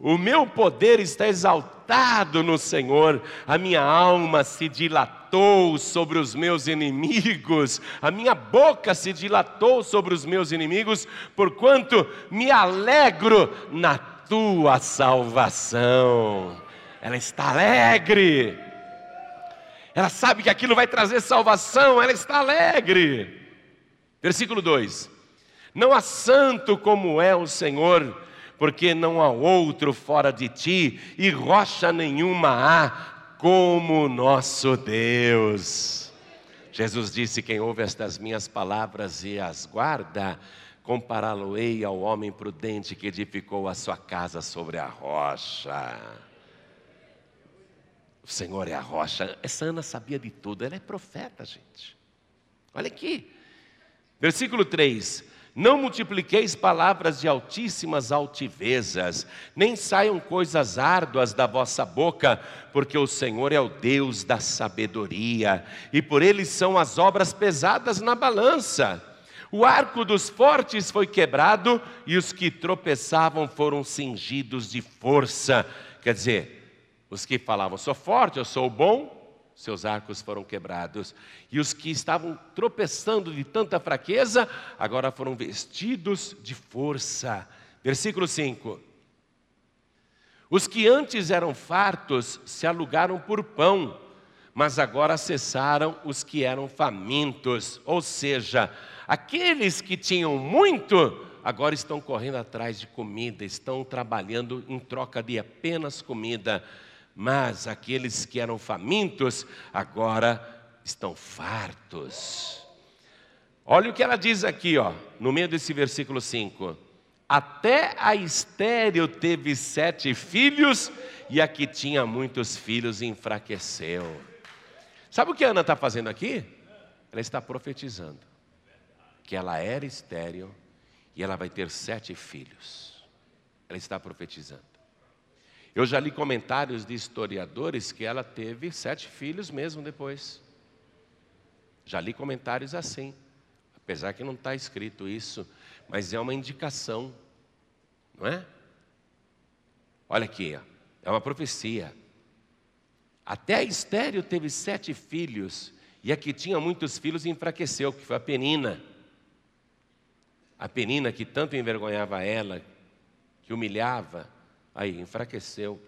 O meu poder está exaltado no Senhor, a minha alma se dilatou sobre os meus inimigos, a minha boca se dilatou sobre os meus inimigos, porquanto me alegro na tua salvação. Ela está alegre. Ela sabe que aquilo vai trazer salvação, ela está alegre. Versículo 2: Não há santo como é o Senhor, porque não há outro fora de ti, e rocha nenhuma há como nosso Deus. Jesus disse: Quem ouve estas minhas palavras e as guarda, compará-lo-ei ao homem prudente que edificou a sua casa sobre a rocha. O Senhor é a rocha. Essa Ana sabia de tudo, ela é profeta, gente. Olha aqui, versículo 3: Não multipliqueis palavras de altíssimas altivezas, nem saiam coisas árduas da vossa boca, porque o Senhor é o Deus da sabedoria, e por ele são as obras pesadas na balança. O arco dos fortes foi quebrado e os que tropeçavam foram cingidos de força. Quer dizer, os que falavam, sou forte, eu sou bom, seus arcos foram quebrados. E os que estavam tropeçando de tanta fraqueza, agora foram vestidos de força. Versículo 5. Os que antes eram fartos se alugaram por pão, mas agora cessaram os que eram famintos, ou seja, Aqueles que tinham muito, agora estão correndo atrás de comida, estão trabalhando em troca de apenas comida. Mas aqueles que eram famintos, agora estão fartos. Olha o que ela diz aqui, ó, no meio desse versículo 5. Até a estéreo teve sete filhos, e a que tinha muitos filhos enfraqueceu. Sabe o que a Ana está fazendo aqui? Ela está profetizando que ela era estéril e ela vai ter sete filhos. Ela está profetizando. Eu já li comentários de historiadores que ela teve sete filhos mesmo depois. Já li comentários assim, apesar que não está escrito isso, mas é uma indicação, não é? Olha aqui, é uma profecia. Até a estéreo teve sete filhos, e a que tinha muitos filhos enfraqueceu, que foi a Penina. A penina que tanto envergonhava ela, que humilhava, aí enfraqueceu.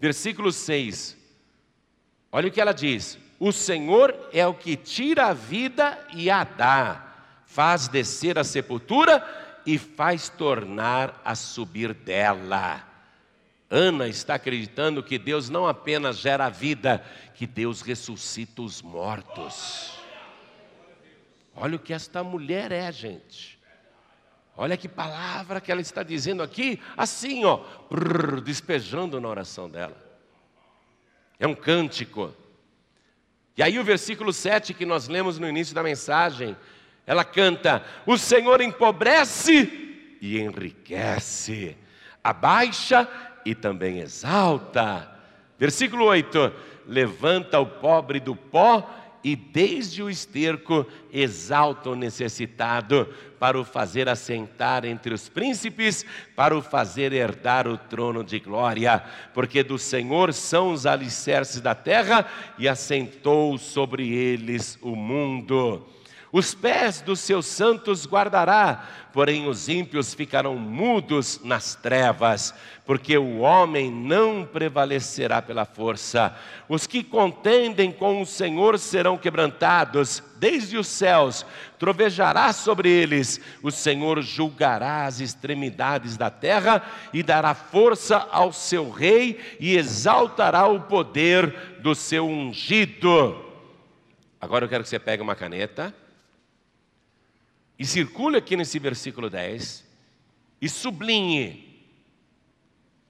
Versículo 6. Olha o que ela diz: O Senhor é o que tira a vida e a dá, faz descer a sepultura e faz tornar a subir dela. Ana está acreditando que Deus não apenas gera a vida, que Deus ressuscita os mortos. Olha o que esta mulher é, gente. Olha que palavra que ela está dizendo aqui, assim, ó, despejando na oração dela. É um cântico. E aí o versículo 7 que nós lemos no início da mensagem, ela canta: O Senhor empobrece e enriquece, abaixa e também exalta. Versículo 8: Levanta o pobre do pó e desde o esterco exalta o necessitado, para o fazer assentar entre os príncipes, para o fazer herdar o trono de glória, porque do Senhor são os alicerces da terra e assentou sobre eles o mundo. Os pés dos seus santos guardará, porém os ímpios ficarão mudos nas trevas, porque o homem não prevalecerá pela força. Os que contendem com o Senhor serão quebrantados, desde os céus trovejará sobre eles. O Senhor julgará as extremidades da terra e dará força ao seu rei e exaltará o poder do seu ungido. Agora eu quero que você pegue uma caneta e circule aqui nesse versículo 10 e sublinhe.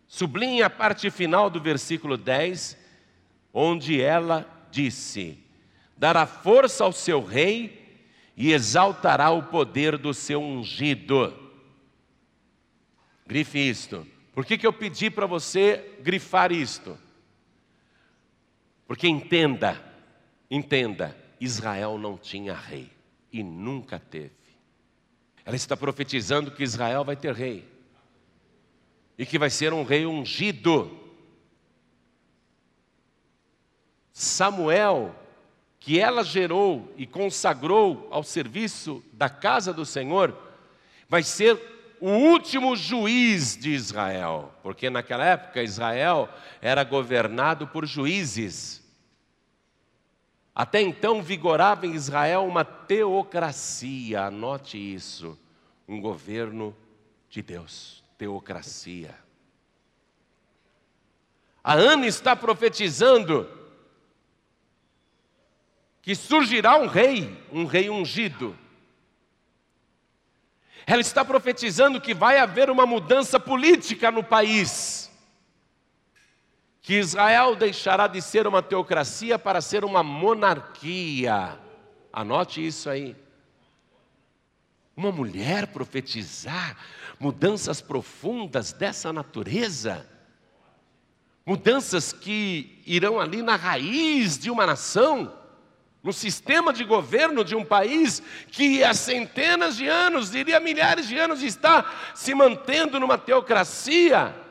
Sublinhe a parte final do versículo 10, onde ela disse: Dará força ao seu rei e exaltará o poder do seu ungido. Grife isto. Por que, que eu pedi para você grifar isto? Porque entenda, entenda, Israel não tinha rei e nunca teve. Ela está profetizando que Israel vai ter rei. E que vai ser um rei ungido. Samuel, que ela gerou e consagrou ao serviço da casa do Senhor, vai ser o último juiz de Israel, porque naquela época Israel era governado por juízes. Até então vigorava em Israel uma teocracia, anote isso, um governo de Deus, teocracia. A Ana está profetizando que surgirá um rei, um rei ungido. Ela está profetizando que vai haver uma mudança política no país. Que Israel deixará de ser uma teocracia para ser uma monarquia. Anote isso aí. Uma mulher profetizar mudanças profundas dessa natureza, mudanças que irão ali na raiz de uma nação, no sistema de governo de um país que há centenas de anos, diria milhares de anos, está se mantendo numa teocracia.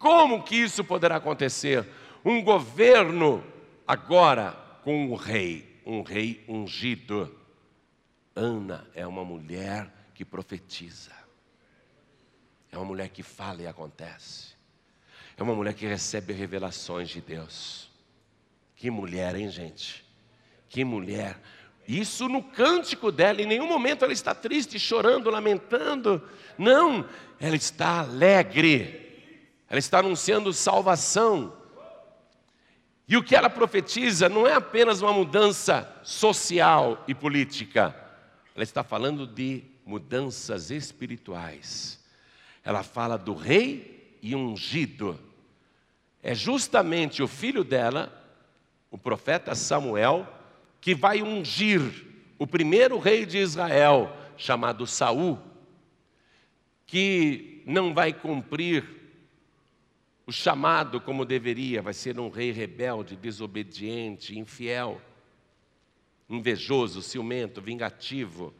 Como que isso poderá acontecer? Um governo agora com um rei, um rei ungido. Ana é uma mulher que profetiza. É uma mulher que fala e acontece. É uma mulher que recebe revelações de Deus. Que mulher, hein, gente? Que mulher. Isso no cântico dela, em nenhum momento ela está triste, chorando, lamentando. Não, ela está alegre. Ela está anunciando salvação. E o que ela profetiza não é apenas uma mudança social e política. Ela está falando de mudanças espirituais. Ela fala do rei e ungido. É justamente o filho dela, o profeta Samuel, que vai ungir o primeiro rei de Israel, chamado Saul, que não vai cumprir o chamado como deveria, vai ser um rei rebelde, desobediente, infiel, invejoso, ciumento, vingativo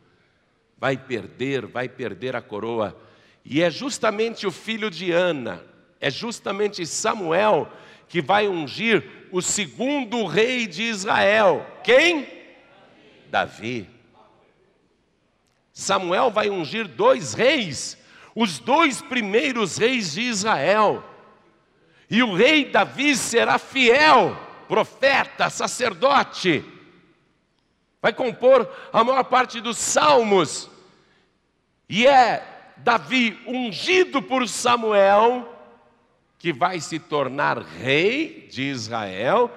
vai perder, vai perder a coroa. E é justamente o filho de Ana, é justamente Samuel que vai ungir o segundo rei de Israel. Quem? Davi. Samuel vai ungir dois reis, os dois primeiros reis de Israel. E o rei Davi será fiel, profeta, sacerdote. Vai compor a maior parte dos salmos e é Davi ungido por Samuel, que vai se tornar rei de Israel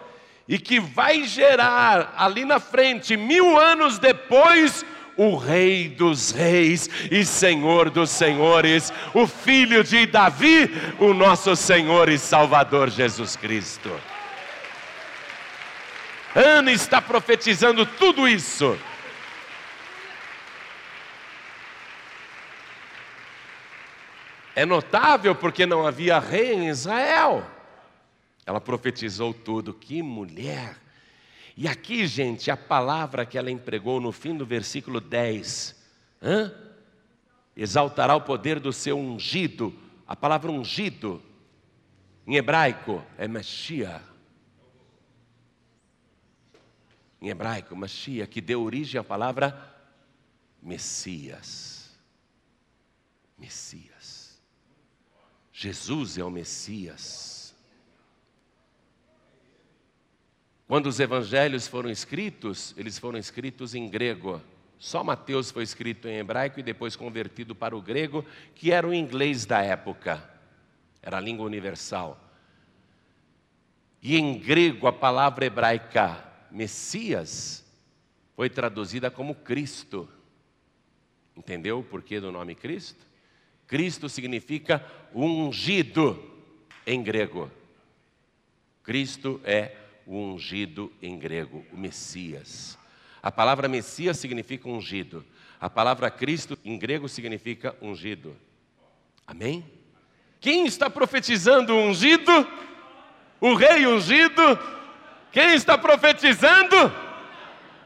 e que vai gerar ali na frente, mil anos depois, o Rei dos Reis e Senhor dos Senhores, o Filho de Davi, o nosso Senhor e Salvador Jesus Cristo. Ana está profetizando tudo isso. É notável porque não havia rei em Israel. Ela profetizou tudo, que mulher. E aqui, gente, a palavra que ela empregou no fim do versículo 10, hã? exaltará o poder do seu ungido. A palavra ungido, em hebraico, é Mashiach. Em hebraico, Mashiach, que deu origem à palavra Messias. Messias. Jesus é o Messias. Quando os evangelhos foram escritos, eles foram escritos em grego. Só Mateus foi escrito em hebraico e depois convertido para o grego, que era o inglês da época, era a língua universal. E em grego a palavra hebraica Messias foi traduzida como Cristo. Entendeu o porquê do nome Cristo? Cristo significa ungido em grego. Cristo é o ungido em grego, o Messias. A palavra Messias significa ungido. A palavra Cristo em grego significa ungido. Amém? Quem está profetizando o ungido? O rei ungido? Quem está profetizando?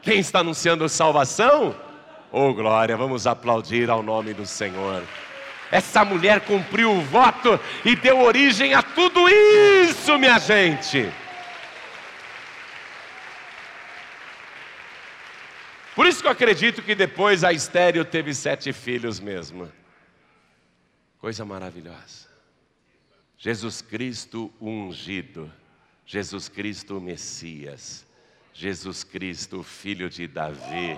Quem está anunciando salvação? Oh glória, vamos aplaudir ao nome do Senhor. Essa mulher cumpriu o voto e deu origem a tudo isso, minha gente. Por isso que eu acredito que depois a estéreo teve sete filhos mesmo. Coisa maravilhosa. Jesus Cristo ungido, Jesus Cristo Messias, Jesus Cristo, filho de Davi,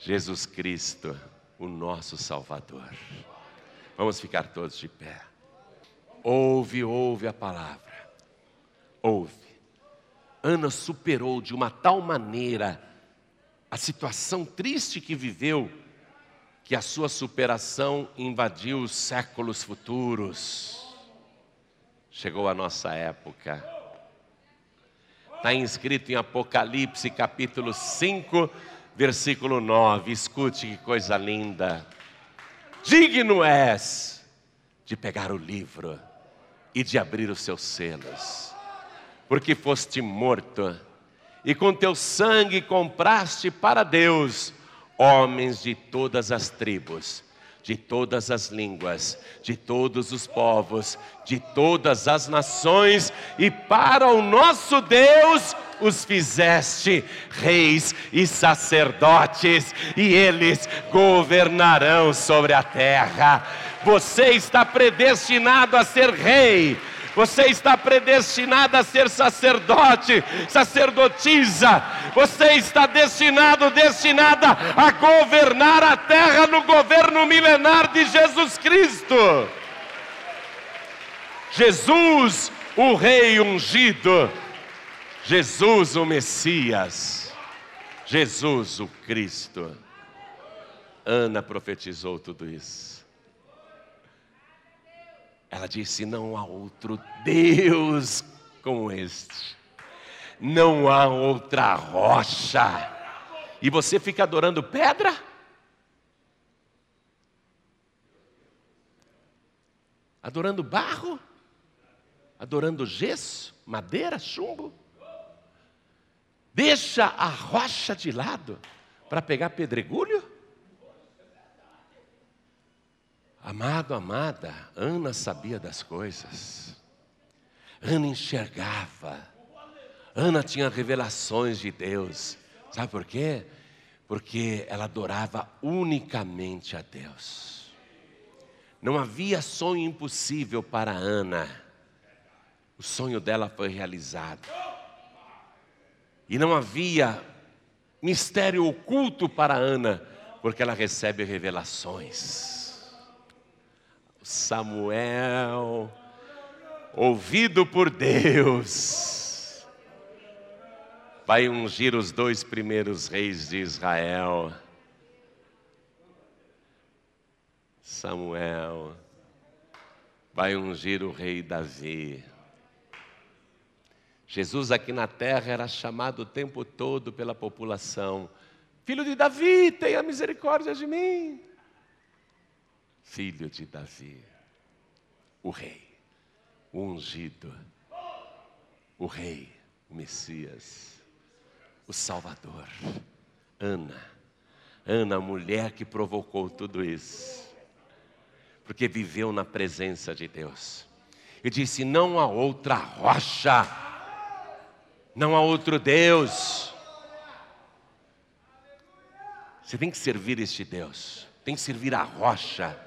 Jesus Cristo, o nosso Salvador. Vamos ficar todos de pé. Ouve, ouve a palavra. Ouve. Ana superou de uma tal maneira a situação triste que viveu, que a sua superação invadiu os séculos futuros. Chegou a nossa época. Está inscrito em Apocalipse capítulo 5, versículo 9. Escute que coisa linda. Digno és de pegar o livro e de abrir os seus selos, porque foste morto, e com teu sangue compraste para Deus homens de todas as tribos, de todas as línguas, de todos os povos, de todas as nações, e para o nosso Deus os fizeste reis e sacerdotes, e eles governarão sobre a terra. Você está predestinado a ser rei. Você está predestinado a ser sacerdote, sacerdotisa. Você está destinado, destinada a governar a terra no governo milenar de Jesus Cristo. Jesus, o Rei ungido. Jesus, o Messias. Jesus, o Cristo. Ana profetizou tudo isso. Ela disse: Não há outro Deus como este, não há outra rocha. E você fica adorando pedra? Adorando barro? Adorando gesso, madeira, chumbo? Deixa a rocha de lado para pegar pedregulho? Amado, amada, Ana sabia das coisas. Ana enxergava. Ana tinha revelações de Deus. Sabe por quê? Porque ela adorava unicamente a Deus. Não havia sonho impossível para Ana. O sonho dela foi realizado. E não havia mistério oculto para Ana, porque ela recebe revelações. Samuel, ouvido por Deus, vai ungir os dois primeiros reis de Israel. Samuel vai ungir o rei Davi. Jesus aqui na terra era chamado o tempo todo pela população: Filho de Davi, tenha misericórdia de mim filho de Davi, o rei, o ungido, o rei, o Messias, o Salvador. Ana, Ana, a mulher que provocou tudo isso, porque viveu na presença de Deus. E disse: Não há outra rocha, não há outro Deus. Você tem que servir este Deus, tem que servir a rocha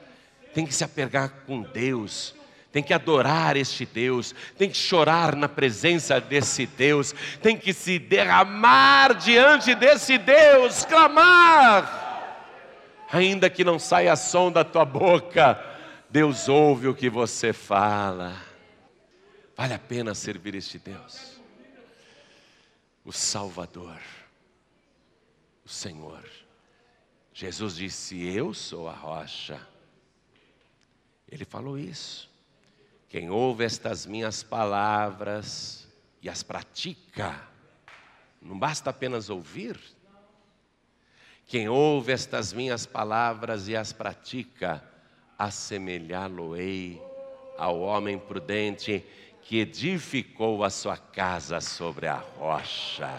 tem que se apegar com Deus, tem que adorar este Deus, tem que chorar na presença desse Deus, tem que se derramar diante desse Deus, clamar, ainda que não saia som da tua boca, Deus ouve o que você fala. Vale a pena servir este Deus, o Salvador, o Senhor. Jesus disse: Eu sou a rocha. Ele falou isso. Quem ouve estas minhas palavras e as pratica, não basta apenas ouvir. Quem ouve estas minhas palavras e as pratica, assemelhá-lo-ei ao homem prudente que edificou a sua casa sobre a rocha.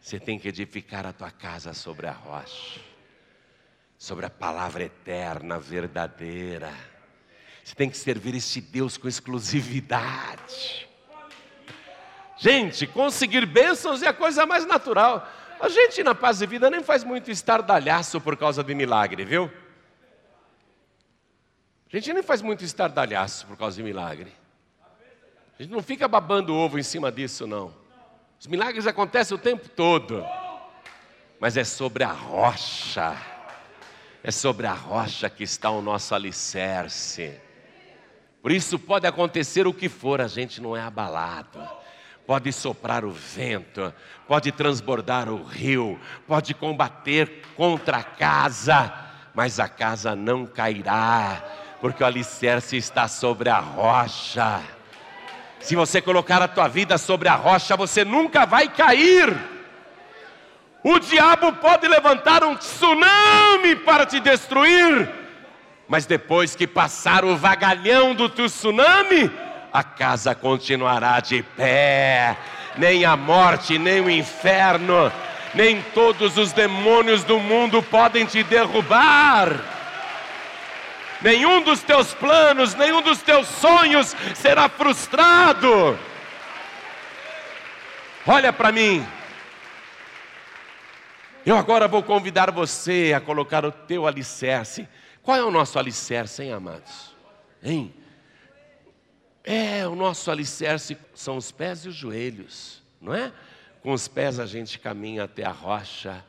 Você tem que edificar a tua casa sobre a rocha sobre a palavra eterna, verdadeira. Você tem que servir este Deus com exclusividade. Gente, conseguir bênçãos é a coisa mais natural. A gente na paz e vida nem faz muito estardalhaço por causa de milagre, viu? A gente nem faz muito estardalhaço por causa de milagre. A gente não fica babando ovo em cima disso, não. Os milagres acontecem o tempo todo. Mas é sobre a rocha é sobre a rocha que está o nosso alicerce. Por isso pode acontecer o que for, a gente não é abalado. Pode soprar o vento, pode transbordar o rio, pode combater contra a casa, mas a casa não cairá, porque o alicerce está sobre a rocha. Se você colocar a tua vida sobre a rocha, você nunca vai cair. O diabo pode levantar um tsunami para te destruir, mas depois que passar o vagalhão do tsunami, a casa continuará de pé. Nem a morte, nem o inferno, nem todos os demônios do mundo podem te derrubar. Nenhum dos teus planos, nenhum dos teus sonhos será frustrado. Olha para mim. Eu agora vou convidar você a colocar o teu alicerce qual é o nosso alicerce, hein, amados? Hein? É, o nosso alicerce são os pés e os joelhos, não é? Com os pés a gente caminha até a rocha,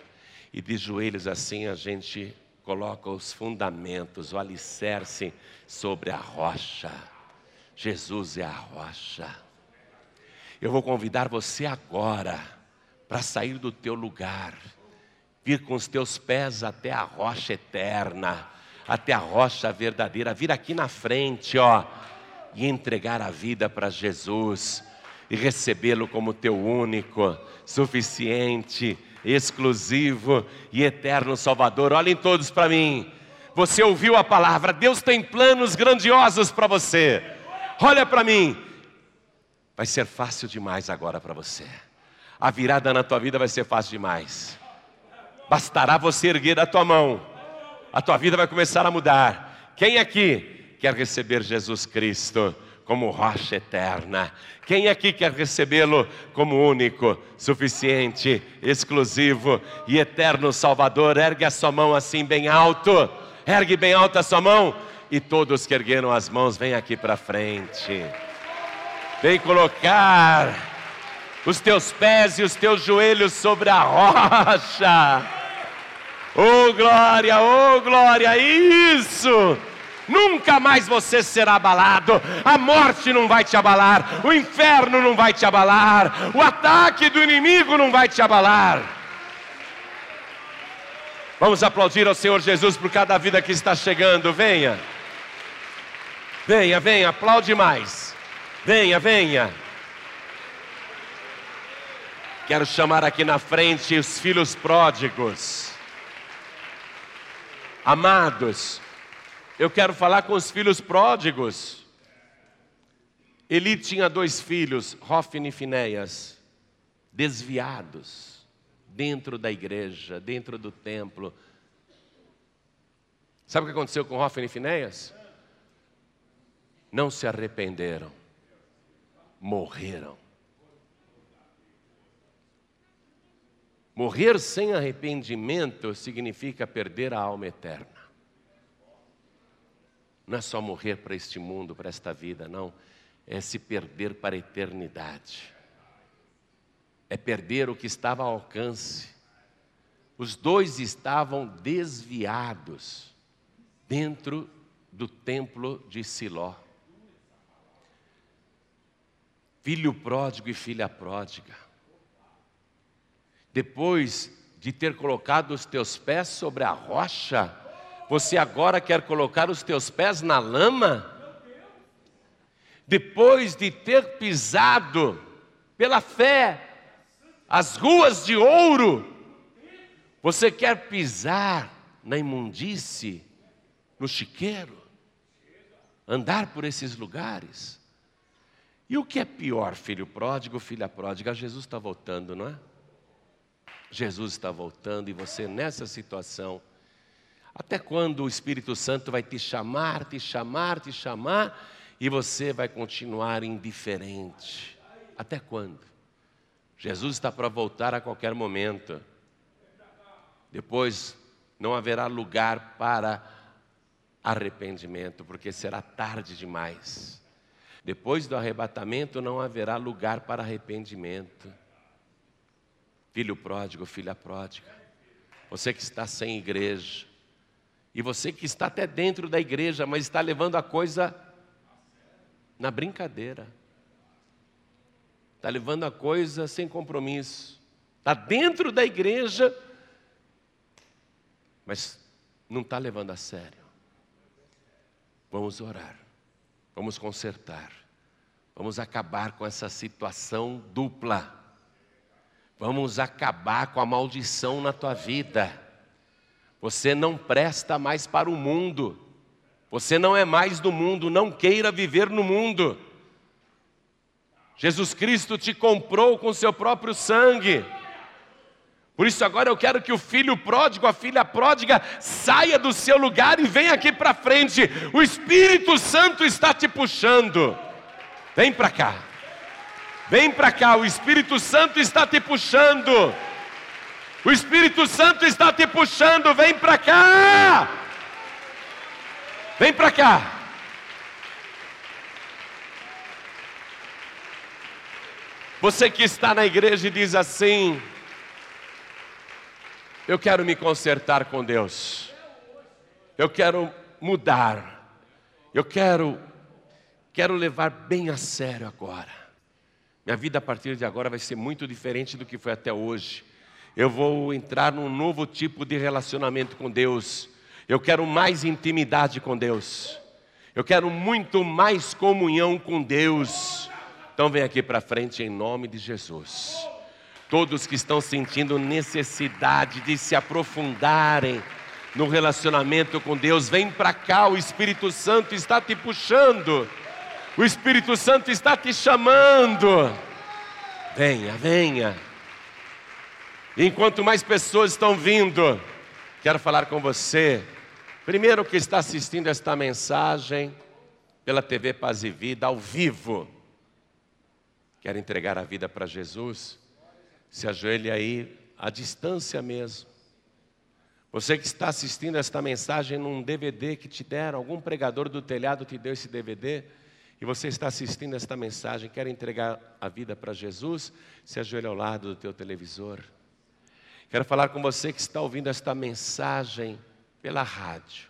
e de joelhos assim a gente coloca os fundamentos, o alicerce sobre a rocha. Jesus é a rocha. Eu vou convidar você agora para sair do teu lugar, vir com os teus pés até a rocha eterna até a rocha verdadeira, vir aqui na frente, ó, e entregar a vida para Jesus e recebê-lo como teu único, suficiente, exclusivo e eterno Salvador. Olhem todos para mim. Você ouviu a palavra, Deus tem planos grandiosos para você. Olha para mim. Vai ser fácil demais agora para você. A virada na tua vida vai ser fácil demais. Bastará você erguer a tua mão a tua vida vai começar a mudar. Quem aqui quer receber Jesus Cristo como rocha eterna? Quem aqui quer recebê-lo como único, suficiente, exclusivo e eterno Salvador? Ergue a sua mão assim bem alto. Ergue bem alto a sua mão. E todos que ergueram as mãos, vem aqui para frente. Vem colocar os teus pés e os teus joelhos sobre a rocha. Oh glória, oh glória, isso! Nunca mais você será abalado, a morte não vai te abalar, o inferno não vai te abalar, o ataque do inimigo não vai te abalar. Vamos aplaudir ao Senhor Jesus por cada vida que está chegando, venha. Venha, venha, aplaude mais. Venha, venha. Quero chamar aqui na frente os filhos pródigos. Amados, eu quero falar com os filhos pródigos. Eli tinha dois filhos, Rófine e Finéias, desviados dentro da igreja, dentro do templo. Sabe o que aconteceu com Rófine e Finéias? Não se arrependeram, morreram. Morrer sem arrependimento significa perder a alma eterna. Não é só morrer para este mundo, para esta vida, não. É se perder para a eternidade. É perder o que estava ao alcance. Os dois estavam desviados dentro do templo de Siló. Filho pródigo e filha pródiga depois de ter colocado os teus pés sobre a rocha, você agora quer colocar os teus pés na lama? Depois de ter pisado pela fé as ruas de ouro, você quer pisar na imundície, no chiqueiro, andar por esses lugares? E o que é pior, filho pródigo, filha pródiga? Jesus está voltando, não é? Jesus está voltando e você nessa situação. Até quando o Espírito Santo vai te chamar, te chamar, te chamar e você vai continuar indiferente? Até quando? Jesus está para voltar a qualquer momento. Depois não haverá lugar para arrependimento, porque será tarde demais. Depois do arrebatamento não haverá lugar para arrependimento filho pródigo, filha pródiga, você que está sem igreja, e você que está até dentro da igreja, mas está levando a coisa na brincadeira. Está levando a coisa sem compromisso. Está dentro da igreja, mas não está levando a sério. Vamos orar, vamos consertar, vamos acabar com essa situação dupla. Vamos acabar com a maldição na tua vida. Você não presta mais para o mundo. Você não é mais do mundo, não queira viver no mundo. Jesus Cristo te comprou com seu próprio sangue. Por isso agora eu quero que o filho pródigo, a filha pródiga, saia do seu lugar e venha aqui para frente. O Espírito Santo está te puxando. Vem para cá. Vem para cá, o Espírito Santo está te puxando. O Espírito Santo está te puxando, vem para cá. Vem para cá. Você que está na igreja e diz assim: Eu quero me consertar com Deus. Eu quero mudar. Eu quero quero levar bem a sério agora. Minha vida a partir de agora vai ser muito diferente do que foi até hoje. Eu vou entrar num novo tipo de relacionamento com Deus. Eu quero mais intimidade com Deus. Eu quero muito mais comunhão com Deus. Então vem aqui para frente em nome de Jesus. Todos que estão sentindo necessidade de se aprofundarem no relacionamento com Deus, vem para cá, o Espírito Santo está te puxando. O Espírito Santo está te chamando. Venha, venha. Enquanto mais pessoas estão vindo, quero falar com você. Primeiro que está assistindo esta mensagem pela TV Paz e Vida ao vivo. Quer entregar a vida para Jesus? Se ajoelhe aí à distância mesmo. Você que está assistindo esta mensagem num DVD que te deram, algum pregador do telhado te deu esse DVD, e você está assistindo esta mensagem, quer entregar a vida para Jesus, se ajoelha ao lado do teu televisor. Quero falar com você que está ouvindo esta mensagem pela rádio.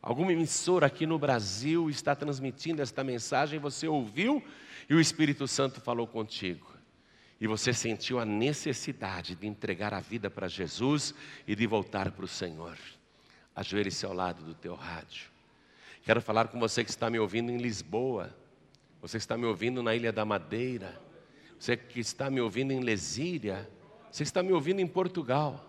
Alguma emissora aqui no Brasil está transmitindo esta mensagem, você ouviu e o Espírito Santo falou contigo. E você sentiu a necessidade de entregar a vida para Jesus e de voltar para o Senhor. Ajoelhe-se ao lado do teu rádio. Quero falar com você que está me ouvindo em Lisboa, você que está me ouvindo na Ilha da Madeira, você que está me ouvindo em Lesíria, você que está me ouvindo em Portugal.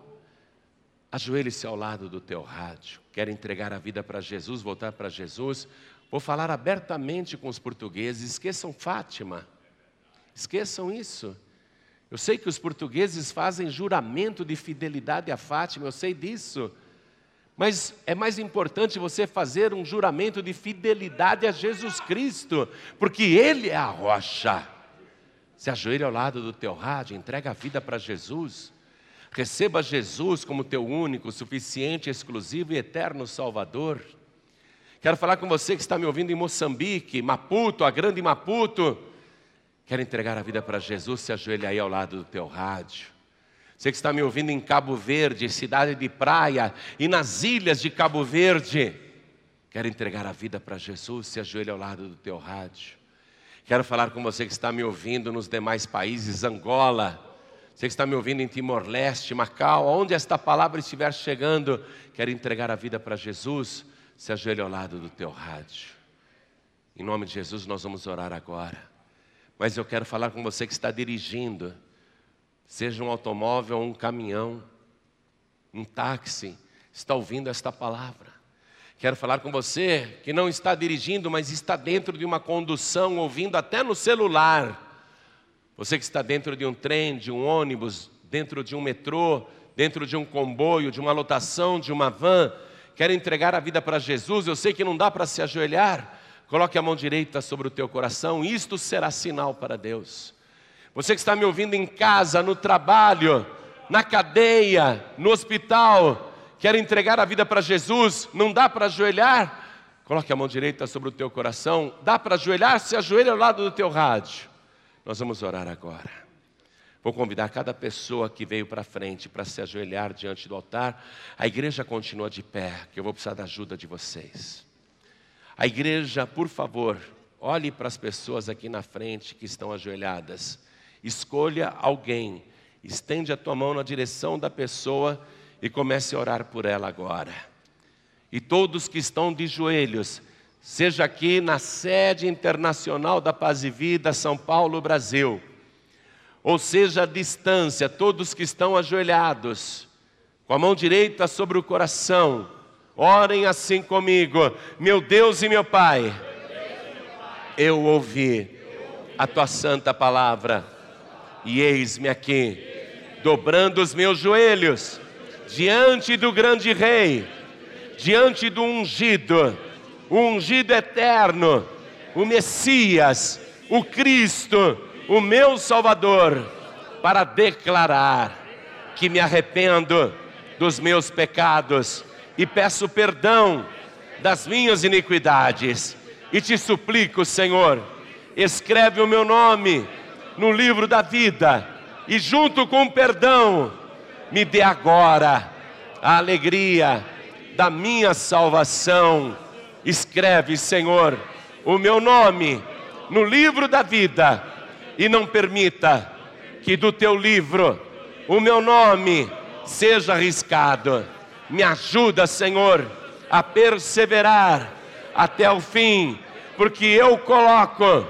Ajoelhe-se ao lado do teu rádio. Quer entregar a vida para Jesus, voltar para Jesus? Vou falar abertamente com os portugueses. Esqueçam Fátima. Esqueçam isso. Eu sei que os portugueses fazem juramento de fidelidade a Fátima, eu sei disso. Mas é mais importante você fazer um juramento de fidelidade a Jesus Cristo, porque Ele é a rocha. Se ajoelhe ao lado do teu rádio, entrega a vida para Jesus. Receba Jesus como teu único, suficiente, exclusivo e eterno Salvador. Quero falar com você que está me ouvindo em Moçambique, Maputo, a grande Maputo. Quer entregar a vida para Jesus? Se ajoelhe aí ao lado do teu rádio. Você que está me ouvindo em Cabo Verde, cidade de praia, e nas ilhas de Cabo Verde, quero entregar a vida para Jesus, se ajoelhe ao lado do teu rádio. Quero falar com você que está me ouvindo nos demais países, Angola, você que está me ouvindo em Timor-Leste, Macau, onde esta palavra estiver chegando, quero entregar a vida para Jesus, se ajoelhe ao lado do teu rádio. Em nome de Jesus, nós vamos orar agora. Mas eu quero falar com você que está dirigindo seja um automóvel um caminhão, um táxi, está ouvindo esta palavra. Quero falar com você que não está dirigindo, mas está dentro de uma condução, ouvindo até no celular. Você que está dentro de um trem, de um ônibus, dentro de um metrô, dentro de um comboio, de uma lotação, de uma van, quer entregar a vida para Jesus, eu sei que não dá para se ajoelhar. Coloque a mão direita sobre o teu coração, isto será sinal para Deus. Você que está me ouvindo em casa, no trabalho, na cadeia, no hospital, quer entregar a vida para Jesus, não dá para ajoelhar? Coloque a mão direita sobre o teu coração. Dá para ajoelhar? Se ajoelha ao lado do teu rádio. Nós vamos orar agora. Vou convidar cada pessoa que veio para frente para se ajoelhar diante do altar. A igreja continua de pé, que eu vou precisar da ajuda de vocês. A igreja, por favor, olhe para as pessoas aqui na frente que estão ajoelhadas. Escolha alguém, estende a tua mão na direção da pessoa e comece a orar por ela agora. E todos que estão de joelhos, seja aqui na sede internacional da Paz e Vida, São Paulo, Brasil, ou seja à distância, todos que estão ajoelhados, com a mão direita sobre o coração, orem assim comigo, meu Deus e meu Pai, eu ouvi a tua santa palavra, e eis-me aqui, dobrando os meus joelhos, diante do grande Rei, diante do ungido, o ungido eterno, o Messias, o Cristo, o meu Salvador, para declarar que me arrependo dos meus pecados e peço perdão das minhas iniquidades. E te suplico, Senhor, escreve o meu nome no livro da vida. E, junto com o perdão, me dê agora a alegria da minha salvação. Escreve, Senhor, o meu nome no livro da vida. E não permita que do teu livro o meu nome seja arriscado. Me ajuda, Senhor, a perseverar até o fim, porque eu coloco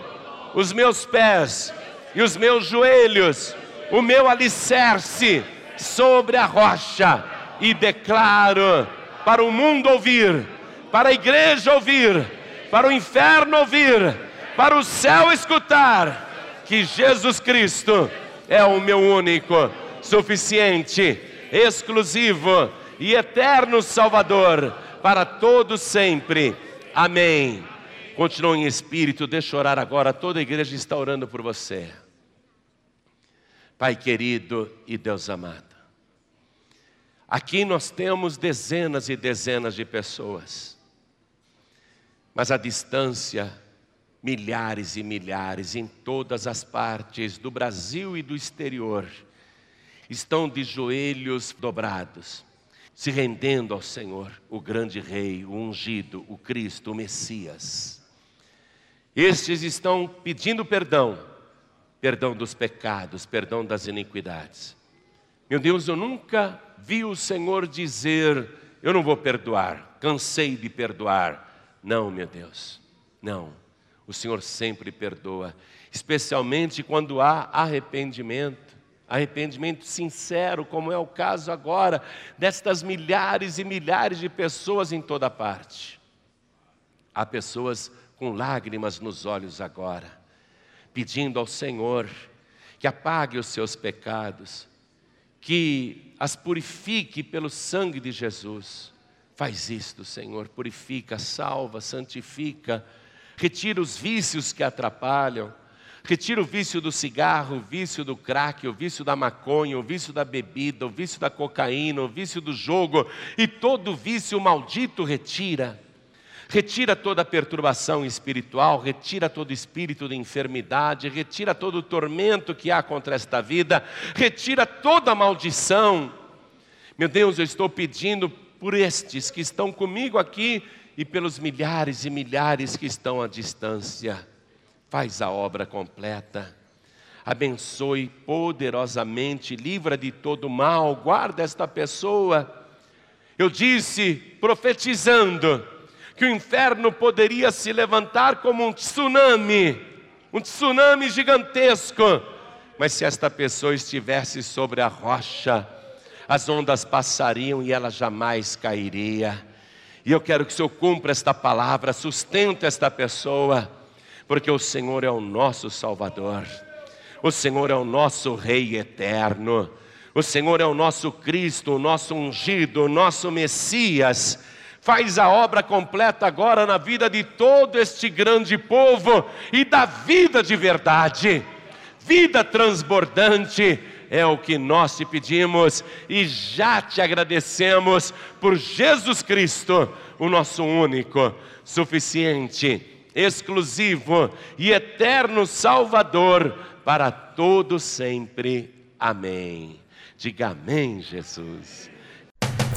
os meus pés e os meus joelhos, o meu alicerce sobre a rocha e declaro para o mundo ouvir para a igreja ouvir, para o inferno ouvir, para o céu escutar, que Jesus Cristo é o meu único, suficiente, exclusivo e eterno Salvador para todos sempre. Amém. Continue em espírito, deixa orar agora, toda a igreja está orando por você. Pai querido e Deus amado, aqui nós temos dezenas e dezenas de pessoas mas a distância, milhares e milhares em todas as partes do Brasil e do exterior, estão de joelhos dobrados, se rendendo ao Senhor, o grande Rei, o ungido, o Cristo, o Messias. Estes estão pedindo perdão, perdão dos pecados, perdão das iniquidades. Meu Deus, eu nunca vi o Senhor dizer: Eu não vou perdoar, cansei de perdoar não, meu Deus, não. O Senhor sempre perdoa, especialmente quando há arrependimento, arrependimento sincero, como é o caso agora destas milhares e milhares de pessoas em toda parte. Há pessoas com lágrimas nos olhos agora, pedindo ao Senhor que apague os seus pecados, que as purifique pelo sangue de Jesus Faz isto, Senhor, purifica, salva, santifica, retira os vícios que atrapalham, retira o vício do cigarro, o vício do crack, o vício da maconha, o vício da bebida, o vício da cocaína, o vício do jogo e todo vício maldito retira. Retira toda perturbação espiritual, retira todo espírito de enfermidade, retira todo o tormento que há contra esta vida, retira toda maldição. Meu Deus, eu estou pedindo por estes que estão comigo aqui e pelos milhares e milhares que estão à distância. Faz a obra completa. Abençoe poderosamente, livra de todo mal, guarda esta pessoa. Eu disse, profetizando, que o inferno poderia se levantar como um tsunami, um tsunami gigantesco, mas se esta pessoa estivesse sobre a rocha, as ondas passariam e ela jamais cairia. E eu quero que o Senhor cumpra esta palavra, sustente esta pessoa, porque o Senhor é o nosso Salvador, o Senhor é o nosso Rei eterno, o Senhor é o nosso Cristo, o nosso ungido, o nosso Messias. Faz a obra completa agora na vida de todo este grande povo e da vida de verdade, vida transbordante é o que nós te pedimos e já te agradecemos por Jesus Cristo, o nosso único, suficiente, exclusivo e eterno Salvador para todo sempre. Amém. Diga amém, Jesus.